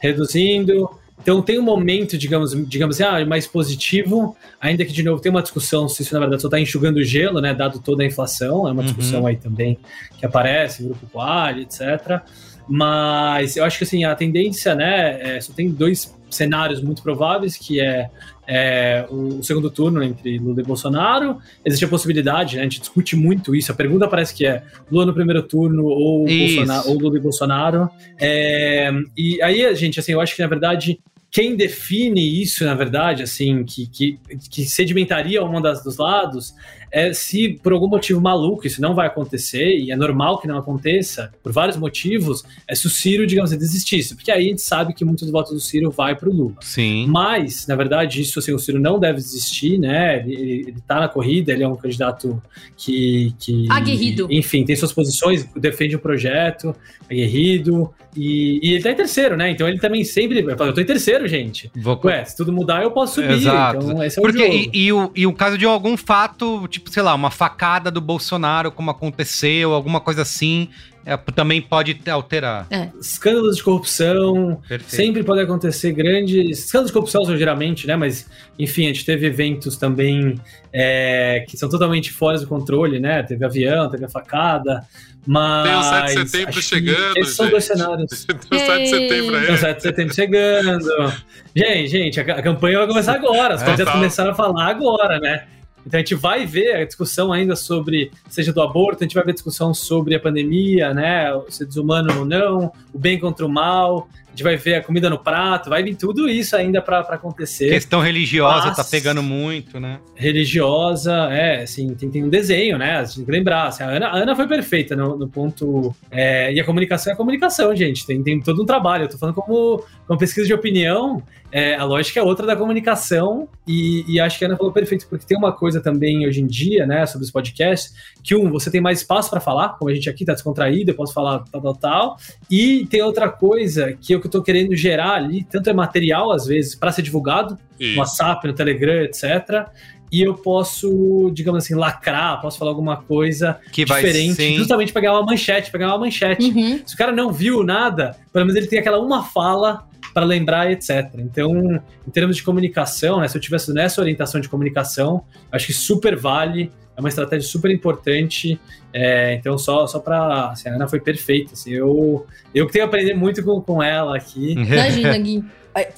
reduzindo. Então tem um momento, digamos, digamos assim, ah, mais positivo, ainda que de novo tem uma discussão se isso na verdade só está enxugando o gelo, né, dado toda a inflação, é uma Uhum. discussão aí também que aparece, grupo Qual, etc. Mas eu acho que assim, a tendência, né, é, só tem dois cenários muito prováveis, que é, é, o, segundo turno entre Lula e Bolsonaro. Existe a possibilidade, né, a gente discute muito isso, a pergunta parece que é Lula no primeiro turno ou. Bolsonaro, ou Lula e Bolsonaro. É, e aí, gente, assim, eu acho que na verdade quem define isso, na verdade, assim, que, que, que sedimentaria um dos lados, é se por algum motivo maluco isso não vai acontecer, e é normal que não aconteça, por vários motivos, é se o Ciro, digamos assim, desistisse. Porque aí a gente sabe que muitos votos do Ciro vai pro Lula. Sim. Mas, na verdade, isso assim, o Ciro não deve desistir, né? Ele, ele, ele tá na corrida, ele é um candidato que. que Aguerrido. Enfim, tem suas posições, defende o projeto, aguerrido. E, e ele tá em terceiro, né? Então ele também sempre. Eu tô em terceiro, gente. Vou... Ué, se tudo mudar, eu posso subir. Exato. Então, esse é o Porque, jogo. e, e o, e o caso de algum fato, tipo, sei lá, uma facada do Bolsonaro, como aconteceu, alguma coisa assim, é, também pode alterar. Escândalos de corrupção, Perfeito. sempre pode acontecer grandes. Escândalos de corrupção são geralmente, né? Mas, enfim, a gente teve eventos também é, que são totalmente fora do controle, né? Teve avião, teve a facada. Mas. Tem o 7 de setembro chegando, Esses são dois gente. cenários. [LAUGHS] Tem o 7 de setembro Tem o aí. 7 de setembro chegando. Gente, gente, a, a campanha vai começar agora. Os É, candidatos tá. começaram a falar agora, né? Então a gente vai ver a discussão ainda sobre, seja do aborto, a gente vai ver a discussão sobre a pandemia, né? Se é desumano ou não, o bem contra o mal, a gente vai ver a comida no prato, vai vir tudo isso ainda para acontecer. Questão religiosa Mas- tá pegando muito, né? Religiosa, é, assim, tem, tem um desenho, né? A gente tem que lembrar. assim, a, Ana, a Ana foi perfeita no, no ponto. é, e a comunicação é a comunicação, gente. Tem, tem todo um trabalho. Eu tô falando como, como pesquisa de opinião, é, a lógica é outra da comunicação, e, e acho que a Ana falou perfeito, porque tem uma coisa também hoje em dia, né, sobre os podcasts, que um, você tem mais espaço para falar, como a gente aqui tá descontraído, eu posso falar tal, tal, tal, e tem outra coisa que eu que tô querendo gerar ali, tanto é material, às vezes, para ser divulgado, no. WhatsApp, no Telegram, etc., e eu posso, digamos assim, lacrar, posso falar alguma coisa Que vai diferente, sim. justamente pra ganhar uma manchete, pra ganhar uma manchete. Uhum. Se o cara não viu nada, pelo menos ele tem aquela uma fala para lembrar, etc. Então, em termos de comunicação, né, se eu tivesse nessa orientação de comunicação, acho que super vale, é uma estratégia super importante. É, então, só, só para. Assim, a Ana foi perfeita. Assim, eu, eu que tenho que aprender muito com, com ela aqui. Imagina, [LAUGHS] Gui.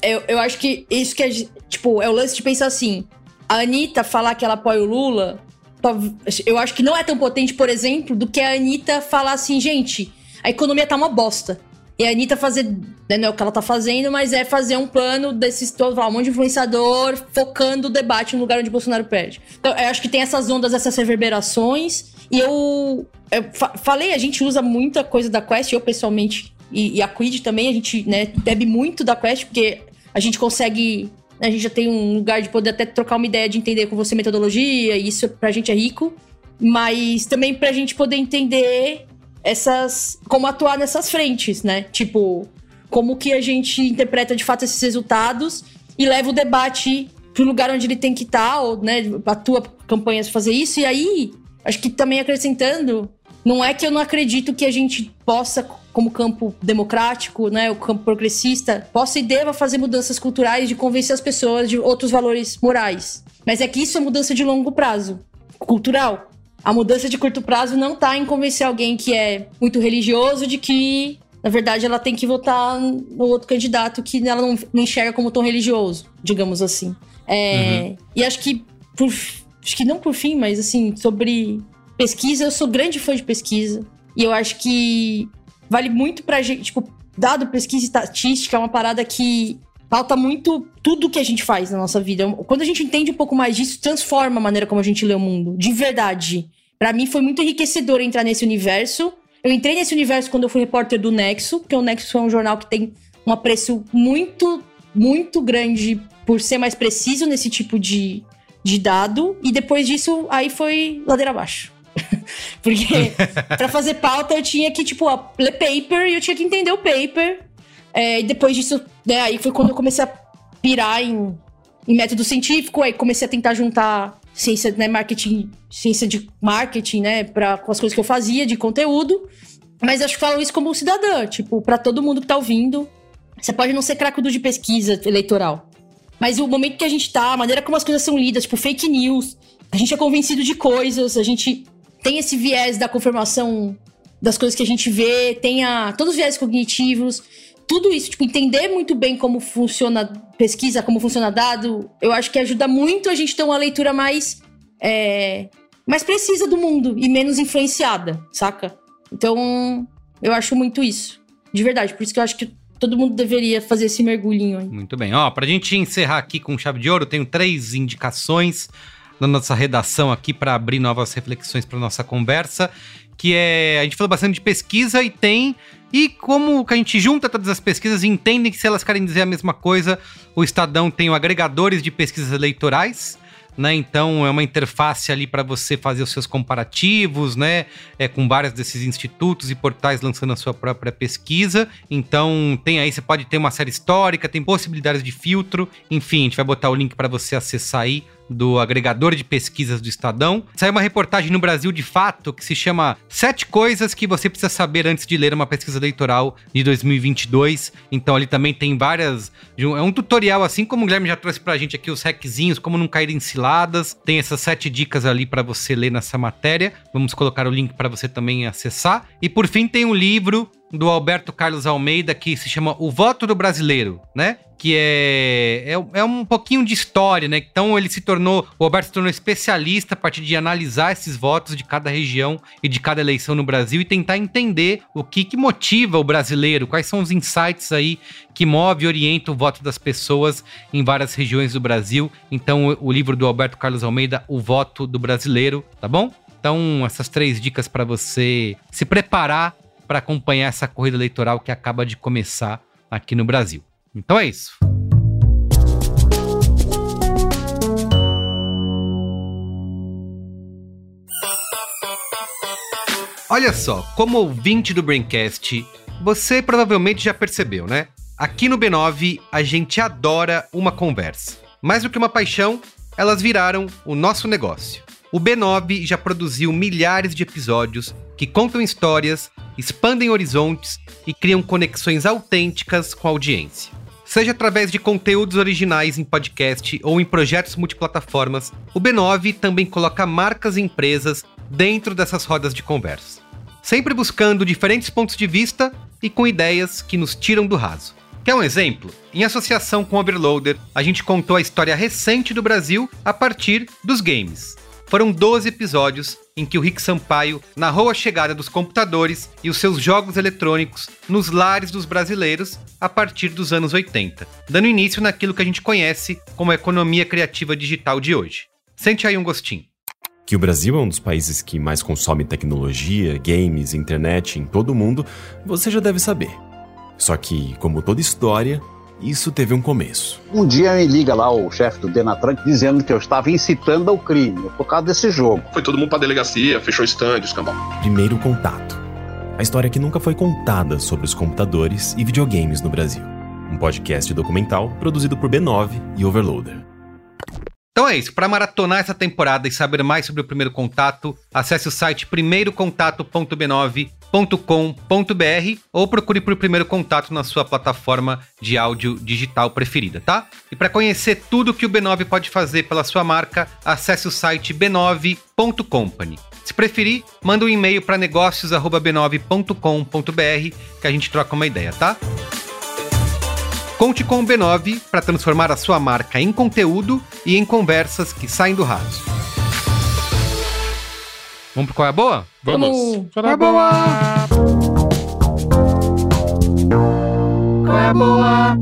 Eu, eu acho que isso que é, tipo, é o lance de pensar assim. A Anitta falar que ela apoia o Lula, eu acho que não é tão potente, por exemplo, do que a Anitta falar assim, gente, a economia tá uma bosta. E a Anitta fazer, né, não é o que ela tá fazendo, mas é fazer um plano desses todos, lá, um monte de influenciador focando o debate no lugar onde Bolsonaro perde. Então, eu acho que tem essas ondas, essas reverberações. E eu, eu fa- falei, a gente usa muita coisa da Quest, eu pessoalmente, e, e a Quid também, a gente né, bebe muito da Quest, porque a gente consegue. A gente já tem um lugar de poder até trocar uma ideia de entender com você metodologia, e isso pra gente é rico. Mas também pra gente poder entender essas. como atuar nessas frentes, né? Tipo, como que a gente interpreta de fato esses resultados e leva o debate pro lugar onde ele tem que estar, ou né, atua campanhas pra fazer isso, e aí, acho que também acrescentando, não é que eu não acredito que a gente possa, como campo democrático, né, o campo progressista, possa e deva fazer mudanças culturais de convencer as pessoas de outros valores morais. Mas é que isso é mudança de longo prazo, cultural. A mudança de curto prazo não tá em convencer alguém que é muito religioso de que, na verdade, ela tem que votar no outro candidato que ela não, não enxerga como tão religioso, digamos assim. É, E acho que, por, acho que não por fim, mas assim, sobre pesquisa, eu sou grande fã de pesquisa. E eu acho que vale muito pra gente, tipo, dado pesquisa e estatística, é uma parada que pauta muito tudo que a gente faz na nossa vida. Quando a gente entende um pouco mais disso, transforma a maneira como a gente lê o mundo, de verdade. Pra mim foi muito enriquecedor entrar nesse universo. Eu entrei nesse universo quando eu fui repórter do Nexo, porque o Nexo é um jornal que tem um apreço muito, muito grande por ser mais preciso nesse tipo de, de dado. E depois disso, aí foi ladeira abaixo. [LAUGHS] Porque pra fazer pauta eu tinha que, tipo, ler paper e eu tinha que entender o paper. É, e depois disso, né, aí foi quando eu comecei a pirar em, em método científico, aí comecei a tentar juntar ciência, né, marketing, ciência de marketing, né, pra, com as coisas que eu fazia de conteúdo. Mas acho que falo isso como cidadã, tipo, pra todo mundo que tá ouvindo. Você pode não ser cracudo de pesquisa eleitoral. Mas o momento que a gente tá, a maneira como as coisas são lidas, tipo, fake news, a gente é convencido de coisas, a gente tem esse viés da confirmação das coisas que a gente vê, tem a, todos os viés cognitivos, tudo isso, tipo, entender muito bem como funciona pesquisa, como funciona dado, eu acho que ajuda muito a gente ter uma leitura mais, é, mais precisa do mundo e menos influenciada, saca? Então, eu acho muito isso. De verdade. Por isso que eu acho que todo mundo deveria fazer esse mergulhinho aí. Muito bem. Ó, pra gente encerrar aqui com chave de ouro, tenho três indicações na nossa redação aqui para abrir novas reflexões para nossa conversa, que é, a gente falou bastante de pesquisa e tem e como que a gente junta todas as pesquisas e entende que se elas querem dizer a mesma coisa, o Estadão tem o agregadores de pesquisas eleitorais, né? Então é uma interface ali para você fazer os seus comparativos, né? É com vários desses institutos e portais lançando a sua própria pesquisa. Então tem aí, você pode ter uma série histórica, tem possibilidades de filtro. Enfim, a gente vai botar o link para você acessar aí do agregador de pesquisas do Estadão. Saiu uma reportagem no Brasil de fato que se chama Sete Coisas que você precisa saber antes de ler uma pesquisa eleitoral de 2022. Então ali também tem várias. É um tutorial, assim como o Guilherme já trouxe pra gente aqui os hackzinhos, como não cair em ciladas. Tem essas sete dicas ali para você ler nessa matéria. Vamos colocar o link para você também acessar. E por fim tem um livro do Alberto Carlos Almeida que se chama O Voto do Brasileiro, né? Que é, é, é, um pouquinho de história, né? Então ele se tornou, o Alberto se tornou especialista a partir de analisar esses votos de cada região e de cada eleição no Brasil e tentar entender o que, que motiva o brasileiro, quais são os insights aí que move e orienta o voto das pessoas em várias regiões do Brasil. Então o, livro do Alberto Carlos Almeida, O Voto do Brasileiro, tá bom? Então, essas três dicas para você se preparar para acompanhar essa corrida eleitoral que acaba de começar aqui no Brasil. Então é isso. Olha só, como ouvinte do Braincast, você provavelmente já percebeu, né? Aqui no B9 a gente adora uma conversa. Mais do que uma paixão, elas viraram o nosso negócio. O B9 já produziu milhares de episódios que contam histórias, expandem horizontes e criam conexões autênticas com a audiência. Seja através de conteúdos originais em podcast ou em projetos multiplataformas, o B9 também coloca marcas e empresas dentro dessas rodas de conversa. Sempre buscando diferentes pontos de vista e com ideias que nos tiram do raso. Quer um exemplo? Em associação com Overloader, a gente contou a história recente do Brasil a partir dos games. Foram 12 episódios em que o Rick Sampaio narrou a chegada dos computadores e os seus jogos eletrônicos nos lares dos brasileiros a partir dos anos 80, dando início naquilo que a gente conhece como a economia criativa digital de hoje. Sente aí um gostinho. Que o Brasil é um dos países que mais consome tecnologia, games, internet em todo o mundo, você já deve saber. Só que, como toda história, isso teve um começo. Um dia me liga lá o chefe do Denatran dizendo que eu estava incitando ao crime por causa desse jogo. Foi todo mundo pra delegacia, fechou estande, escambau. Primeiro contato. A história que nunca foi contada sobre os computadores e videogames no Brasil. Um podcast documental produzido por B9 e Overloader. Então é isso, para maratonar essa temporada e saber mais sobre o primeiro contato, acesse o site primeirocontato.b9.com.br ou procure por primeiro contato na sua plataforma de áudio digital preferida, tá? E para conhecer tudo que o B9 pode fazer pela sua marca, acesse o site b9.company. Se preferir, manda um e-mail para negócios@b9.com.br que a gente troca uma ideia, tá? Conte com o B9 para transformar a sua marca em conteúdo e em conversas que saem do raso. Vamos pro Qual é a Boa? Vamos. Qual é a Boa? Qual é a Boa?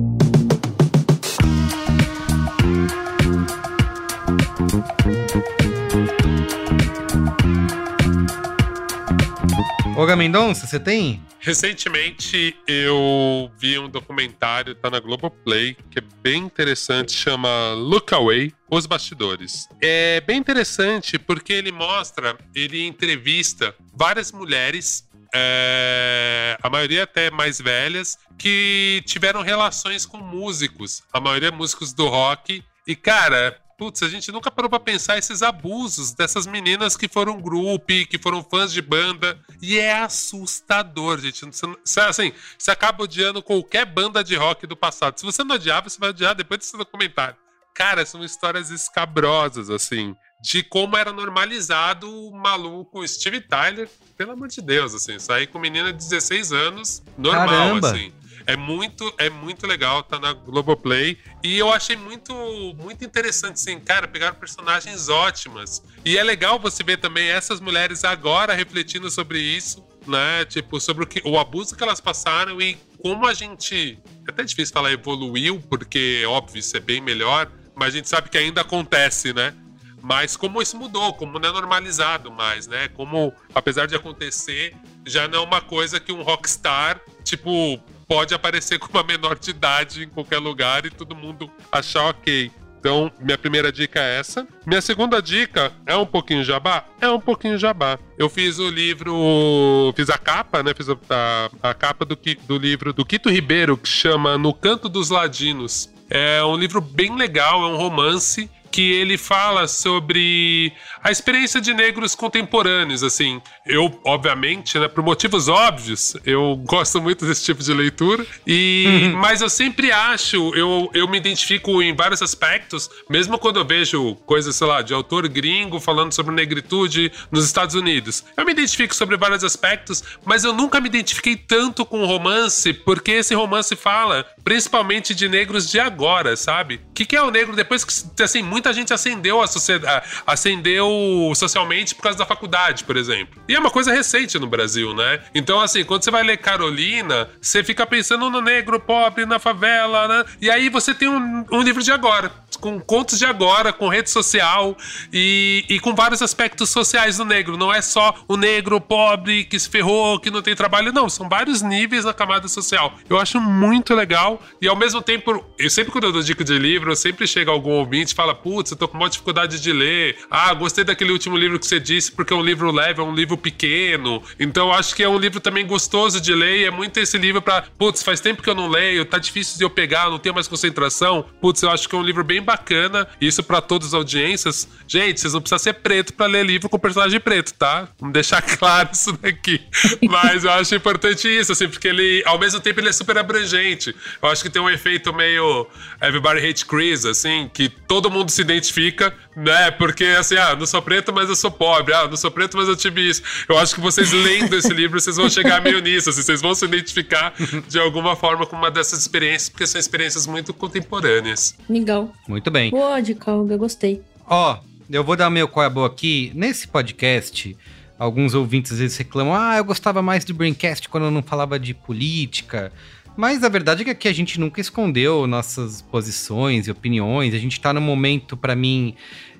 Olga Mendonça, você tem? Recentemente eu vi um documentário, tá na Globoplay, que é bem interessante, chama Look Away, Os Bastidores. É bem interessante porque ele mostra, ele entrevista várias mulheres é, a maioria até mais velhas, que tiveram relações com músicos, a maioria músicos do rock. E, cara, putz, a gente nunca parou pra pensar esses abusos dessas meninas que foram grupo, que foram fãs de banda. E é assustador, gente. Você, assim, você acaba odiando qualquer banda de rock do passado. Se você não odiava, você vai odiar depois desse documentário. Cara, são histórias escabrosas, assim, de como era normalizado o maluco Steve Tyler, pelo amor de Deus, assim, sair com menina de 16 anos, normal, Caramba. assim. É muito, é muito legal, tá na Globoplay. E eu achei muito, muito interessante, assim, cara, pegaram personagens ótimas. E é legal você ver também essas mulheres agora refletindo sobre isso, né? Tipo, sobre o, que, o abuso que elas passaram e como a gente. É até difícil falar evoluiu, porque, óbvio, isso é bem melhor, mas a gente sabe que ainda acontece, né? Mas como isso mudou, como não é normalizado mais, né? Como, apesar de acontecer, já não é uma coisa que um rockstar, tipo, pode aparecer com uma menor de idade em qualquer lugar e todo mundo achar ok. Então, minha primeira dica é essa. Minha segunda dica é um pouquinho jabá? É um pouquinho jabá. Eu fiz o livro, fiz a capa, né? Fiz a, a, a capa do, do livro do Quito Ribeiro, que chama No Canto dos Ladinos. É um livro bem legal, é um romance que ele fala sobre a experiência de negros contemporâneos, assim. Eu, obviamente, né, por motivos óbvios, eu [LAUGHS] gosto muito desse tipo de leitura, e uhum. mas eu sempre acho, eu, eu me identifico em vários aspectos, mesmo quando eu vejo coisas, sei lá, de autor gringo falando sobre negritude nos Estados Unidos. Eu me identifico sobre vários aspectos, mas eu nunca me identifiquei tanto com o romance, porque esse romance fala principalmente de negros de agora, sabe? O que, que é o negro depois que, assim, muito muita gente acendeu a sociedade, acendeu socialmente por causa da faculdade, por exemplo. E é uma coisa recente no Brasil, né? Então, assim, quando você vai ler Carolina, você fica pensando no negro pobre, na favela, né? E aí você tem um, um livro de agora, com contos de agora, com rede social e, e com vários aspectos sociais do negro. Não é só o negro pobre que se ferrou, que não tem trabalho, não. São vários níveis na camada social. Eu acho muito legal e ao mesmo tempo, eu sempre quando eu dou dica de livro, eu sempre chega algum ouvinte e fala, putz, eu tô com uma dificuldade de ler. Ah, gostei daquele último livro que você disse, porque é um livro leve, é um livro pequeno. Então acho que é um livro também gostoso de ler e é muito esse livro pra, putz, faz tempo que eu não leio, tá difícil de eu pegar, não tenho mais concentração. Putz, eu acho que é um livro bem bacana. Isso para todas as audiências. Gente, vocês não precisam ser preto para ler livro com personagem preto, tá? Vamos deixar [LAUGHS] claro isso daqui. Mas eu acho importante isso, assim, porque ele, ao mesmo tempo, ele é super abrangente. Eu acho que tem um efeito meio Everybody Hate Chris, assim, que todo mundo se identifica, né? Porque assim, ah, não sou preto, mas eu sou pobre. Ah, não sou preto, mas eu tive isso. Eu acho que vocês lendo esse livro, vocês vão chegar meio nisso, assim, vocês vão se identificar de alguma forma com uma dessas experiências, porque são experiências muito contemporâneas. Legal. Muito bem. Boa dica, eu gostei. Ó, eu vou dar meu qual é boa aqui. Nesse podcast, alguns ouvintes às vezes reclamam: ah, eu gostava mais do Braincast quando eu não falava de política. Mas a verdade é que aqui a gente nunca escondeu nossas posições e opiniões. A gente está num momento, para mim,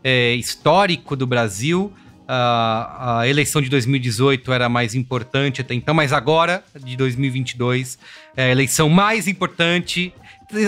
é, histórico do Brasil. A, a, eleição de 2018 era mais importante até então, mas agora, de 2022, é a eleição mais importante.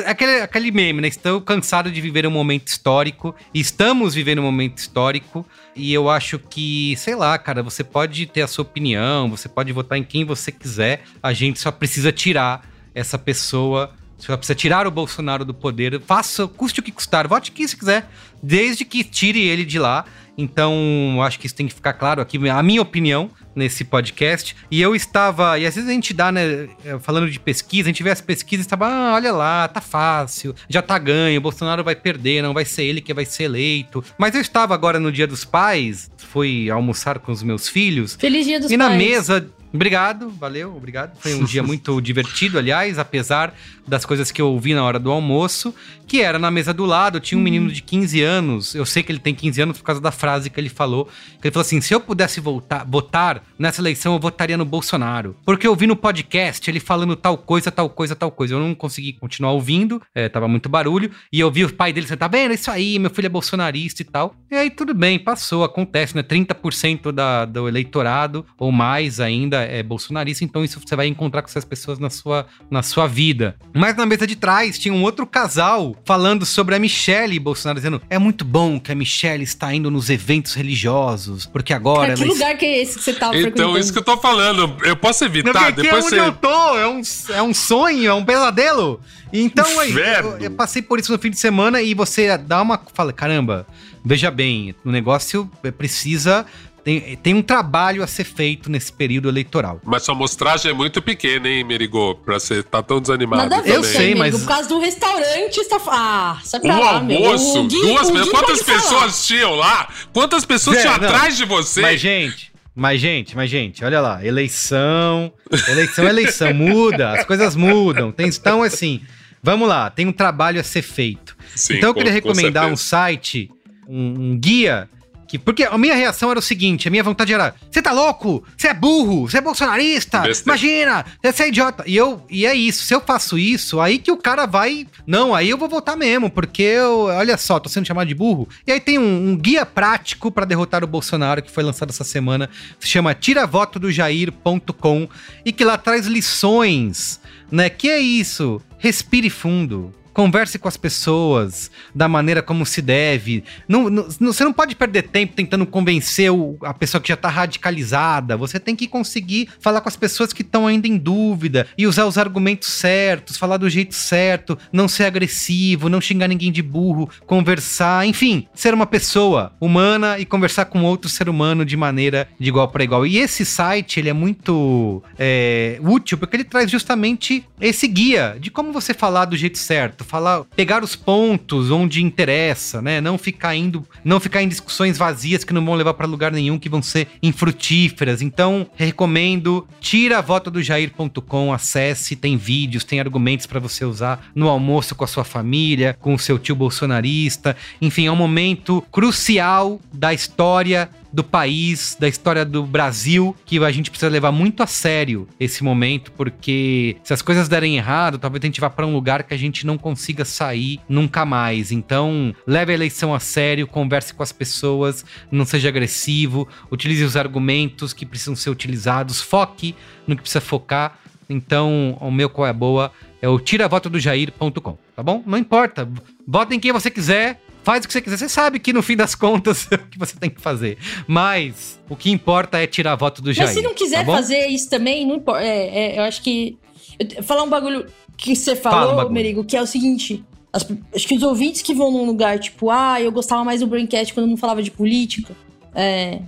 Aquele, aquele meme, né? Estou cansado de viver um momento histórico. Estamos vivendo um momento histórico. E eu acho que, sei lá, cara, você pode ter a sua opinião, você pode votar em quem você quiser. A gente só precisa tirar essa pessoa. Você precisa tirar o Bolsonaro do poder. Faça, custe o que custar. Vote quem você quiser, desde que tire ele de lá. Então, acho que isso tem que ficar claro aqui, a minha opinião nesse podcast. E eu estava, e às vezes a gente dá, né, falando de pesquisa, a gente vê as pesquisas e estava, ah, olha lá, tá fácil, já tá ganho, o Bolsonaro vai perder, não vai ser ele que vai ser eleito. Mas eu estava agora no Dia dos Pais, fui almoçar com os meus filhos. Feliz Dia dos e Pais. E na mesa Obrigado, valeu, obrigado. Foi um dia [LAUGHS] muito divertido, aliás, apesar das coisas que eu ouvi na hora do almoço, que era na mesa do lado, tinha um uhum. menino de 15 anos. Eu sei que ele tem 15 anos por causa da frase que ele falou. Que ele falou assim: se eu pudesse voltar, votar nessa eleição, eu votaria no Bolsonaro. Porque eu ouvi no podcast ele falando tal coisa, tal coisa, tal coisa. Eu não consegui continuar ouvindo, é, tava muito barulho. E eu vi o pai dele, você tá vendo? Isso aí, meu filho é bolsonarista e tal. E aí tudo bem, passou, acontece, né? 30% da, do eleitorado, ou mais ainda, é bolsonarista, então isso você vai encontrar com essas pessoas na sua, na sua vida. Mas na mesa de trás tinha um outro casal falando sobre a Michelle Bolsonaro, dizendo: é muito bom que a Michelle está indo nos eventos religiosos, porque agora. Cara, que lugar que é esse que você tá Então, isso que eu tô falando, eu posso evitar, Não, depois é onde você... eu tô, é um, é um sonho, é um pesadelo. Então, aí, eu, eu passei por isso no fim de semana e você dá uma. Fala, caramba, veja bem, o negócio precisa tem, tem um trabalho a ser feito nesse período eleitoral. Mas sua amostragem é muito pequena, hein, Merigo? Pra você tá tão desanimado. Nada a ver, eu sei, mas. Por causa do restaurante, está. Ah, pra um lá, almoço, Gui, duas pessoas. Quantas pessoas falar. tinham lá? Quantas pessoas tinham atrás de você? Mas, gente. Mas, gente, mas, gente, olha lá, eleição, eleição, eleição, [LAUGHS] muda, as coisas mudam. Tem, então, assim, vamos lá, tem um trabalho a ser feito. Sim, então, eu com- queria com recomendar um certeza. site, um, um guia, que, porque a minha reação era o seguinte, a minha vontade era, você tá louco? Você é burro? Você é bolsonarista? Besteira. Imagina, você é idiota. E, eu, e é isso, se eu faço isso, aí que o cara vai, não, aí eu vou votar mesmo, porque eu, olha só, tô sendo chamado de burro. E aí tem um, um guia prático pra derrotar o Bolsonaro, que foi lançado essa semana, se chama tiravotodojair.com e que lá traz lições, né? Que é isso? Respire fundo. Converse com as pessoas da maneira como se deve. Não, não- você não pode perder tempo tentando convencer o- a pessoa que já tá radicalizada. Você tem que conseguir falar com as pessoas que estão ainda em dúvida e usar os argumentos certos, falar do jeito certo, não ser agressivo, não xingar ninguém de burro, conversar, enfim, ser uma pessoa humana e conversar com outro ser humano de maneira de igual para igual. E esse site, ele é muito é, útil porque ele traz justamente esse guia de como você falar do jeito certo, falar, pegar os pontos onde interessa, né? Não ficar indo, não ficar em discussões vazias que não vão levar para lugar nenhum, que vão ser infrutíferas. Então, recomendo, tira a volta do jair.com, acesse, tem vídeos, tem argumentos para você usar no almoço com a sua família, com o seu tio bolsonarista. Enfim, é um momento crucial da história do país, da história do Brasil, que a gente precisa levar muito a sério esse momento, porque se as coisas derem errado, talvez a gente vá para um lugar que a gente não consiga sair nunca mais. Então, leve a eleição a sério, converse com as pessoas, não seja agressivo, utilize os argumentos que precisam ser utilizados, foque no que precisa focar. Então, o meu qual é boa é o tiravotodojair.com, tá bom? Não importa, vota em quem você quiser, faz o que você quiser. Você sabe que no fim das contas [LAUGHS] é o que você tem que fazer. Mas o que importa é tirar voto do Jair. Mas se não quiser tá fazer isso também, não importa. É, é, eu acho que. eu- falar um bagulho que você Fala um falou. Merigo, que é o seguinte. as- acho que os ouvintes que vão num lugar, tipo, ah, eu gostava mais do Braincast quando não falava de política. é,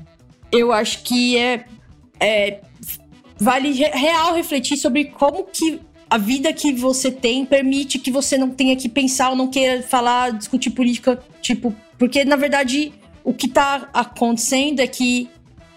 eu acho que é. é, vale re- real refletir sobre como que a vida que você tem permite que você não tenha que pensar ou não queira falar, discutir política, tipo, porque na verdade o que tá acontecendo é que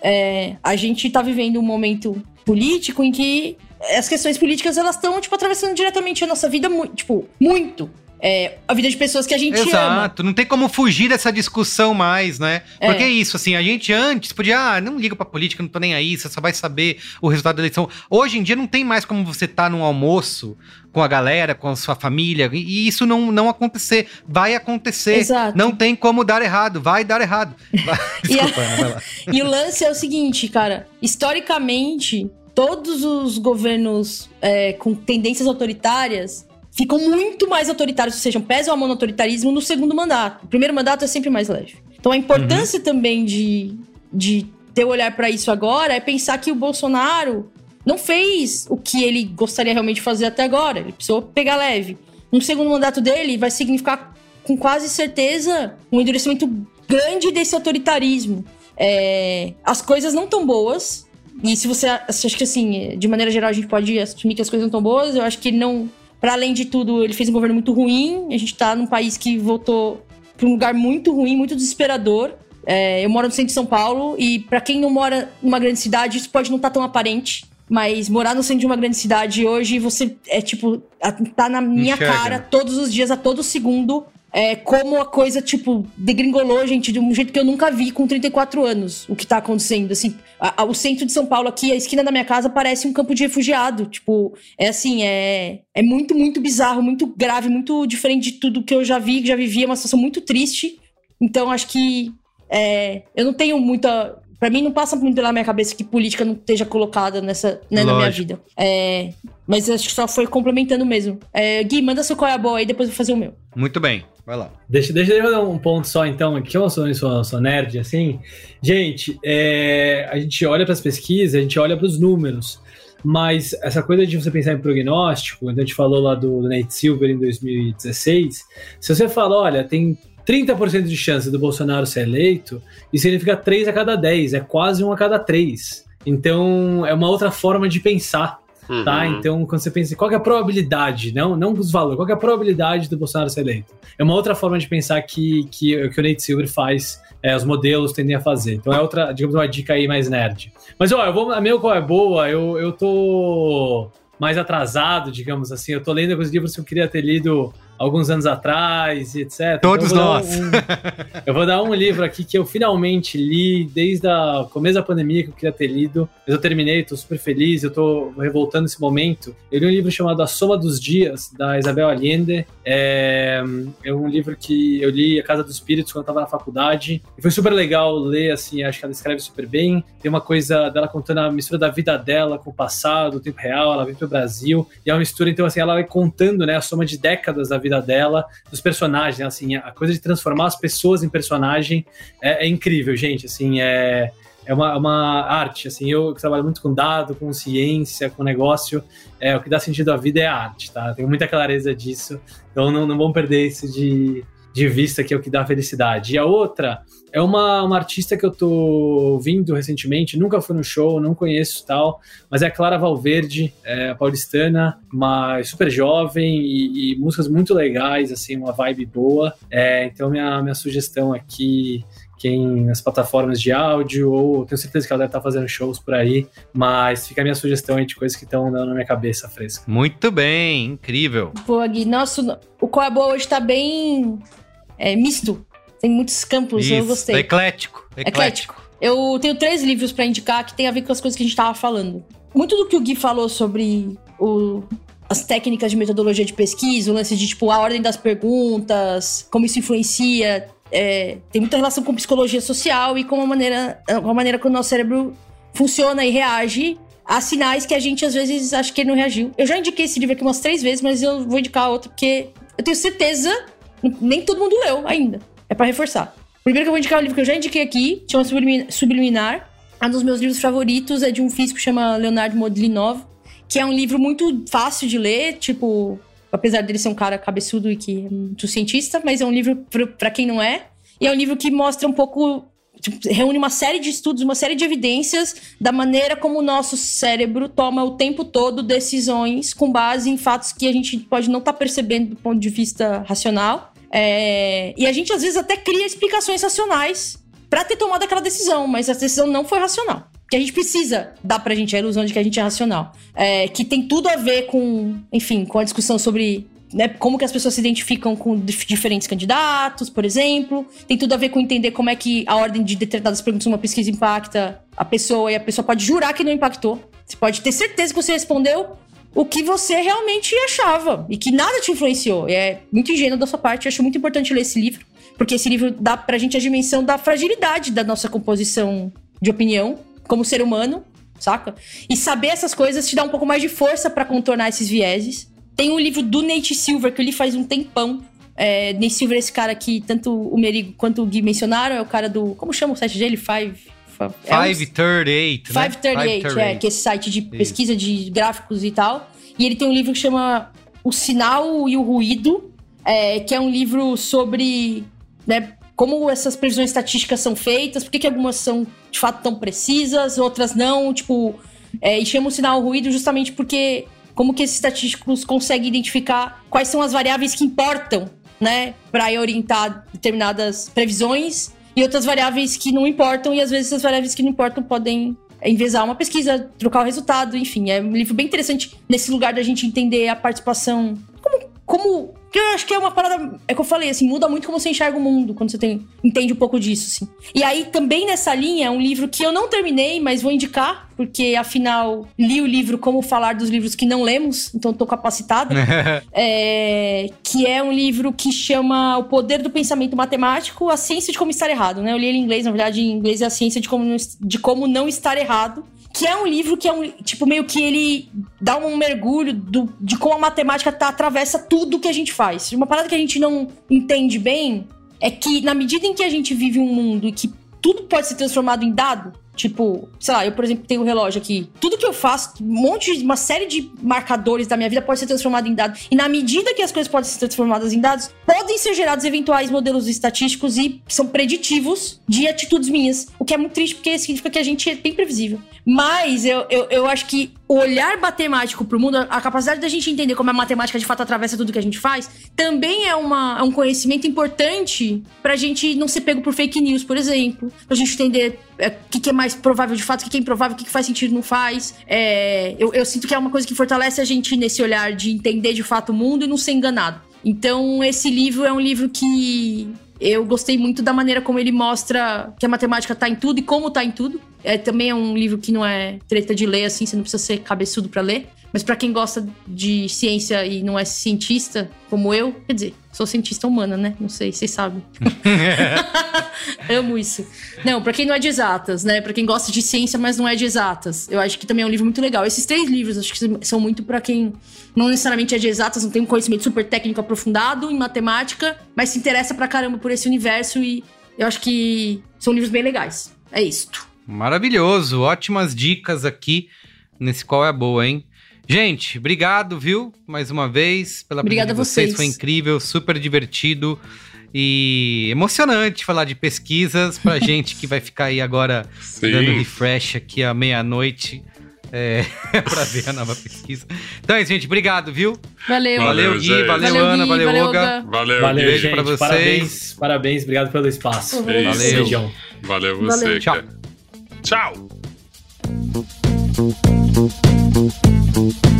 é, a gente tá vivendo um momento político em que as questões políticas elas estão tipo atravessando diretamente a nossa vida, tipo, muito. É, a vida de pessoas que a gente ama. Exato, não tem como fugir dessa discussão mais, né? É. Porque é isso, assim, a gente antes podia, ah, não liga pra política, não tô nem aí, você só vai saber o resultado da eleição. Hoje em dia não tem mais como você tá num almoço com a galera, com a sua família, e e isso não, não acontecer. Vai acontecer. Exato. Não tem como dar errado, vai dar errado. [LAUGHS] Vai- [LAUGHS] Desculpa, vai lá. [LAUGHS] E o lance é o seguinte, cara. Historicamente, todos os governos é, com tendências autoritárias ficam muito mais autoritários, ou seja, pesam a mão no autoritarismo no segundo mandato. O primeiro mandato é sempre mais leve. Então a importância também de, de ter o olhar pra isso agora é pensar que o Bolsonaro não fez o que ele gostaria realmente de fazer até agora. Ele precisou pegar leve. Um segundo mandato dele vai significar, com quase certeza, um endurecimento grande desse autoritarismo. É, as coisas não tão boas. E se você acha que, assim, de maneira geral, a gente pode assumir que as coisas não tão boas, eu acho que ele não. Para além de tudo, ele fez um governo muito ruim. A gente tá num país que voltou para um lugar muito ruim, muito desesperador. É, eu moro no centro de São Paulo e para quem não mora numa grande cidade, isso pode não estar tão aparente. Mas morar no centro de uma grande cidade hoje, você é tipo, tá na minha Enxerga. cara todos os dias, a todo segundo, é, como a coisa, tipo, degringolou, gente, de um jeito que eu nunca vi com 34 anos, o que tá acontecendo. Assim, a- a- o centro de São Paulo aqui, a esquina da minha casa, parece um campo de refugiado. Tipo, é assim, é, é muito, muito bizarro, muito grave, muito diferente de tudo que eu já vi, que já vivi. É uma situação muito triste. Então, acho que é, eu não tenho muita. Pra mim, não passa muito pela minha cabeça que política não esteja colocada nessa, né, na minha vida. É, mas acho que só foi complementando mesmo. É, Gui, manda seu qual é a boa aí, depois eu vou fazer o meu. Muito bem, vai lá. Deixa, deixa eu dar um ponto só, então, aqui eu sou, sou, sou nerd, assim. Gente, é, a gente olha para as pesquisas, a gente olha para os números, mas essa coisa de você pensar em prognóstico, então a gente falou lá do, do Nate Silver em 2016, se você fala, olha, tem 30% de chance do Bolsonaro ser eleito, isso significa 3 a cada 10, é quase um a cada 3. Então, é uma outra forma de pensar. Uhum. tá? Então, quando você pensa, qual é a probabilidade, não, não os valores, qual é a probabilidade do Bolsonaro ser eleito? É uma outra forma de pensar que, que, que o Nate Silver faz, é, os modelos tendem a fazer. Então, é outra, digamos, uma dica aí mais nerd. Mas, ó, eu vou, a minha qual é boa, eu, eu tô mais atrasado, digamos assim, eu tô lendo alguns livros que eu queria ter lido alguns anos atrás e etc. Todos Então, vou dar nós. um- eu vou dar um livro aqui que eu finalmente li desde o começo da pandemia que eu queria ter lido. Mas eu terminei, tô super feliz, eu tô revoltando esse momento. Eu li um livro chamado A Soma dos Dias, da Isabel Allende. É, é um livro que eu li A Casa dos Espíritos quando eu tava na faculdade. E foi super legal ler, assim, acho que ela escreve super bem. Tem uma coisa dela contando a mistura da vida dela com o passado, o tempo real, ela vem pro Brasil. E é uma mistura, então, assim, ela vai contando, né, a soma de décadas da vida dela, dos personagens, né, assim, a coisa de transformar as pessoas em personagem é, é incrível, gente, assim, é, é uma, uma arte, assim, eu que trabalho muito com dado, com ciência, com negócio, é, o que dá sentido à vida é a arte, tá? Tenho muita clareza disso, então não, não vamos perder isso de, de vista, que é o que dá felicidade. E a outra é uma, uma artista que eu tô ouvindo recentemente, nunca fui no show, não conheço tal, mas é a Clara Valverde, é, paulistana, uma super jovem e, e músicas muito legais, assim, uma vibe boa. É, então minha, minha sugestão aqui, quem nas plataformas de áudio, ou tenho certeza que ela deve estar fazendo shows por aí, mas fica a minha sugestão aí de coisas que estão dando na minha cabeça fresca. Muito bem, incrível. Boa, Gui. Nossa, o Boa hoje tá bem é, misto. Tem muitos campos, eu Isso, gostei. Eclético. Eclético. Eu tenho três livros pra indicar que tem a ver com as coisas que a gente tava falando. Muito do que o Gui falou sobre o- as técnicas de metodologia de pesquisa, o lance de, tipo, a ordem das perguntas, como isso influencia, é, tem muita relação com psicologia social e com a maneira, com a maneira que o nosso cérebro funciona e reage a sinais que a gente, às vezes, acha que ele não reagiu. Eu já indiquei esse livro aqui umas três vezes, mas eu vou indicar outro porque eu tenho certeza, nem todo mundo leu ainda. É pra reforçar. Primeiro que eu vou indicar um livro que eu já indiquei aqui, chama Sublimi- Subliminar. Um dos meus livros favoritos é de um físico que chama Leonardo Modlinov, que é um livro muito fácil de ler, tipo, apesar dele ser um cara cabeçudo e que é muito cientista, mas é um livro pra quem não é. E é um livro que mostra um pouco tipo, reúne uma série de estudos, uma série de evidências da maneira como o nosso cérebro toma o tempo todo decisões com base em fatos que a gente pode não estar percebendo do ponto de vista racional. É, e a gente às vezes até cria explicações racionais pra ter tomado aquela decisão, mas essa decisão não foi racional. Que a gente precisa dar pra gente a ilusão de que a gente é racional. É, que tem tudo a ver com, enfim, com a discussão sobre né, como que as pessoas se identificam com dif- diferentes candidatos, por exemplo. Tem tudo a ver com entender como é que a ordem de determinadas perguntas numa pesquisa impacta a pessoa e a pessoa pode jurar que não impactou. Você pode ter certeza que você respondeu o que você realmente achava e que nada te influenciou. É muito ingênuo da sua parte. Eu acho muito importante ler esse livro, porque esse livro dá pra gente a dimensão da fragilidade da nossa composição de opinião como ser humano, saca? E saber essas coisas te dá um pouco mais de força pra contornar esses vieses. Tem um livro do Nate Silver que eu li faz um tempão. É, Nate Silver é esse cara que tanto o Merigo quanto o Gui mencionaram, é o cara do. Como chama o site dele? Five. Five, é um- 538, né? 538, é, que é esse site de pesquisa de gráficos e tal. E ele tem um livro que chama O Sinal e o Ruído, é, que é um livro sobre né, como essas previsões estatísticas são feitas, por que, algumas são de fato tão precisas, outras não, tipo. é, e chama o sinal ruído justamente porque como que esses estatísticos conseguem identificar quais são as variáveis que importam, né, para orientar determinadas previsões e outras variáveis que não importam, e às vezes essas variáveis que não importam podem envezar uma pesquisa, trocar o resultado, enfim. É um livro bem interessante nesse lugar da gente entender a participação. Como. como que eu acho que é uma parada. É que eu falei, assim, muda muito como você enxerga o mundo quando você tem, entende um pouco disso, assim. E aí, também nessa linha, é um livro que eu não terminei, mas vou indicar, porque afinal li o livro Como Falar dos Livros que Não Lemos, então tô capacitada [LAUGHS] é, que é um livro que chama O Poder do Pensamento Matemático, a Ciência de Como Estar Errado, né? Eu li ele em inglês, na verdade, em inglês é a Ciência de Como de como não Estar Errado, que é um livro que é um, tipo, meio que ele dá um mergulho do, de como a matemática tá, atravessa tudo que a gente faz. Uma parada que a gente não entende bem é que na medida em que a gente vive um mundo e que tudo pode ser transformado em dado, Tipo, sei lá, eu, por exemplo, tenho o relógio aqui. Tudo que eu faço, um monte de, uma série de marcadores da minha vida pode ser transformado em dados. E na medida que as coisas podem ser transformadas em dados, podem ser gerados eventuais modelos estatísticos e são preditivos de atitudes minhas. O que é muito triste, porque significa que a gente é bem previsível. Mas eu, eu, eu acho que o olhar matemático para o mundo, a capacidade da gente entender como a matemática de fato atravessa tudo que a gente faz, também é, uma, é um conhecimento importante para a gente não ser pego por fake news, por exemplo. Para a gente entender o é, que, que, é mais provável de fato, o que, é improvável, o que, que faz sentido não faz. É, eu, eu sinto que é uma coisa que fortalece a gente nesse olhar de entender de fato o mundo e não ser enganado. Então, esse livro é um livro que eu gostei muito da maneira como ele mostra que a matemática tá em tudo e como tá em tudo. É, também é um livro que não é treta de ler, assim, você não precisa ser cabeçudo para ler. Mas para quem gosta de ciência e não é cientista, como eu, quer dizer, sou cientista humana, né? Não sei, vocês sabem. [LAUGHS] [LAUGHS] Amo isso. Não, para quem não é de exatas, né? Para quem gosta de ciência, mas não é de exatas. Eu acho que também é um livro muito legal. Esses três livros, acho que são muito para quem não necessariamente é de exatas, não tem um conhecimento super técnico aprofundado em matemática, mas se interessa pra caramba por esse universo e eu acho que são livros bem legais. É isto. Maravilhoso, ótimas dicas aqui nesse qual é boa, hein? Gente, obrigado, viu? Mais uma vez pela Obrigada presença de vocês. vocês. Foi incrível, super divertido e emocionante falar de pesquisas pra [LAUGHS] gente que vai ficar aí agora Sim. dando refresh aqui à meia-noite. É, [LAUGHS] pra ver a nova pesquisa. Então é isso, gente. Obrigado, viu? Valeu. Valeu, Gui. Valeu, valeu Ana. Gui, valeu, valeu, Olga. Valeu. Valeu, Beijo gente. pra vocês. Parabéns, parabéns. Obrigado pelo espaço. Uhum. Valeu. Valeu você, valeu. Tchau. Tchau. Thank you.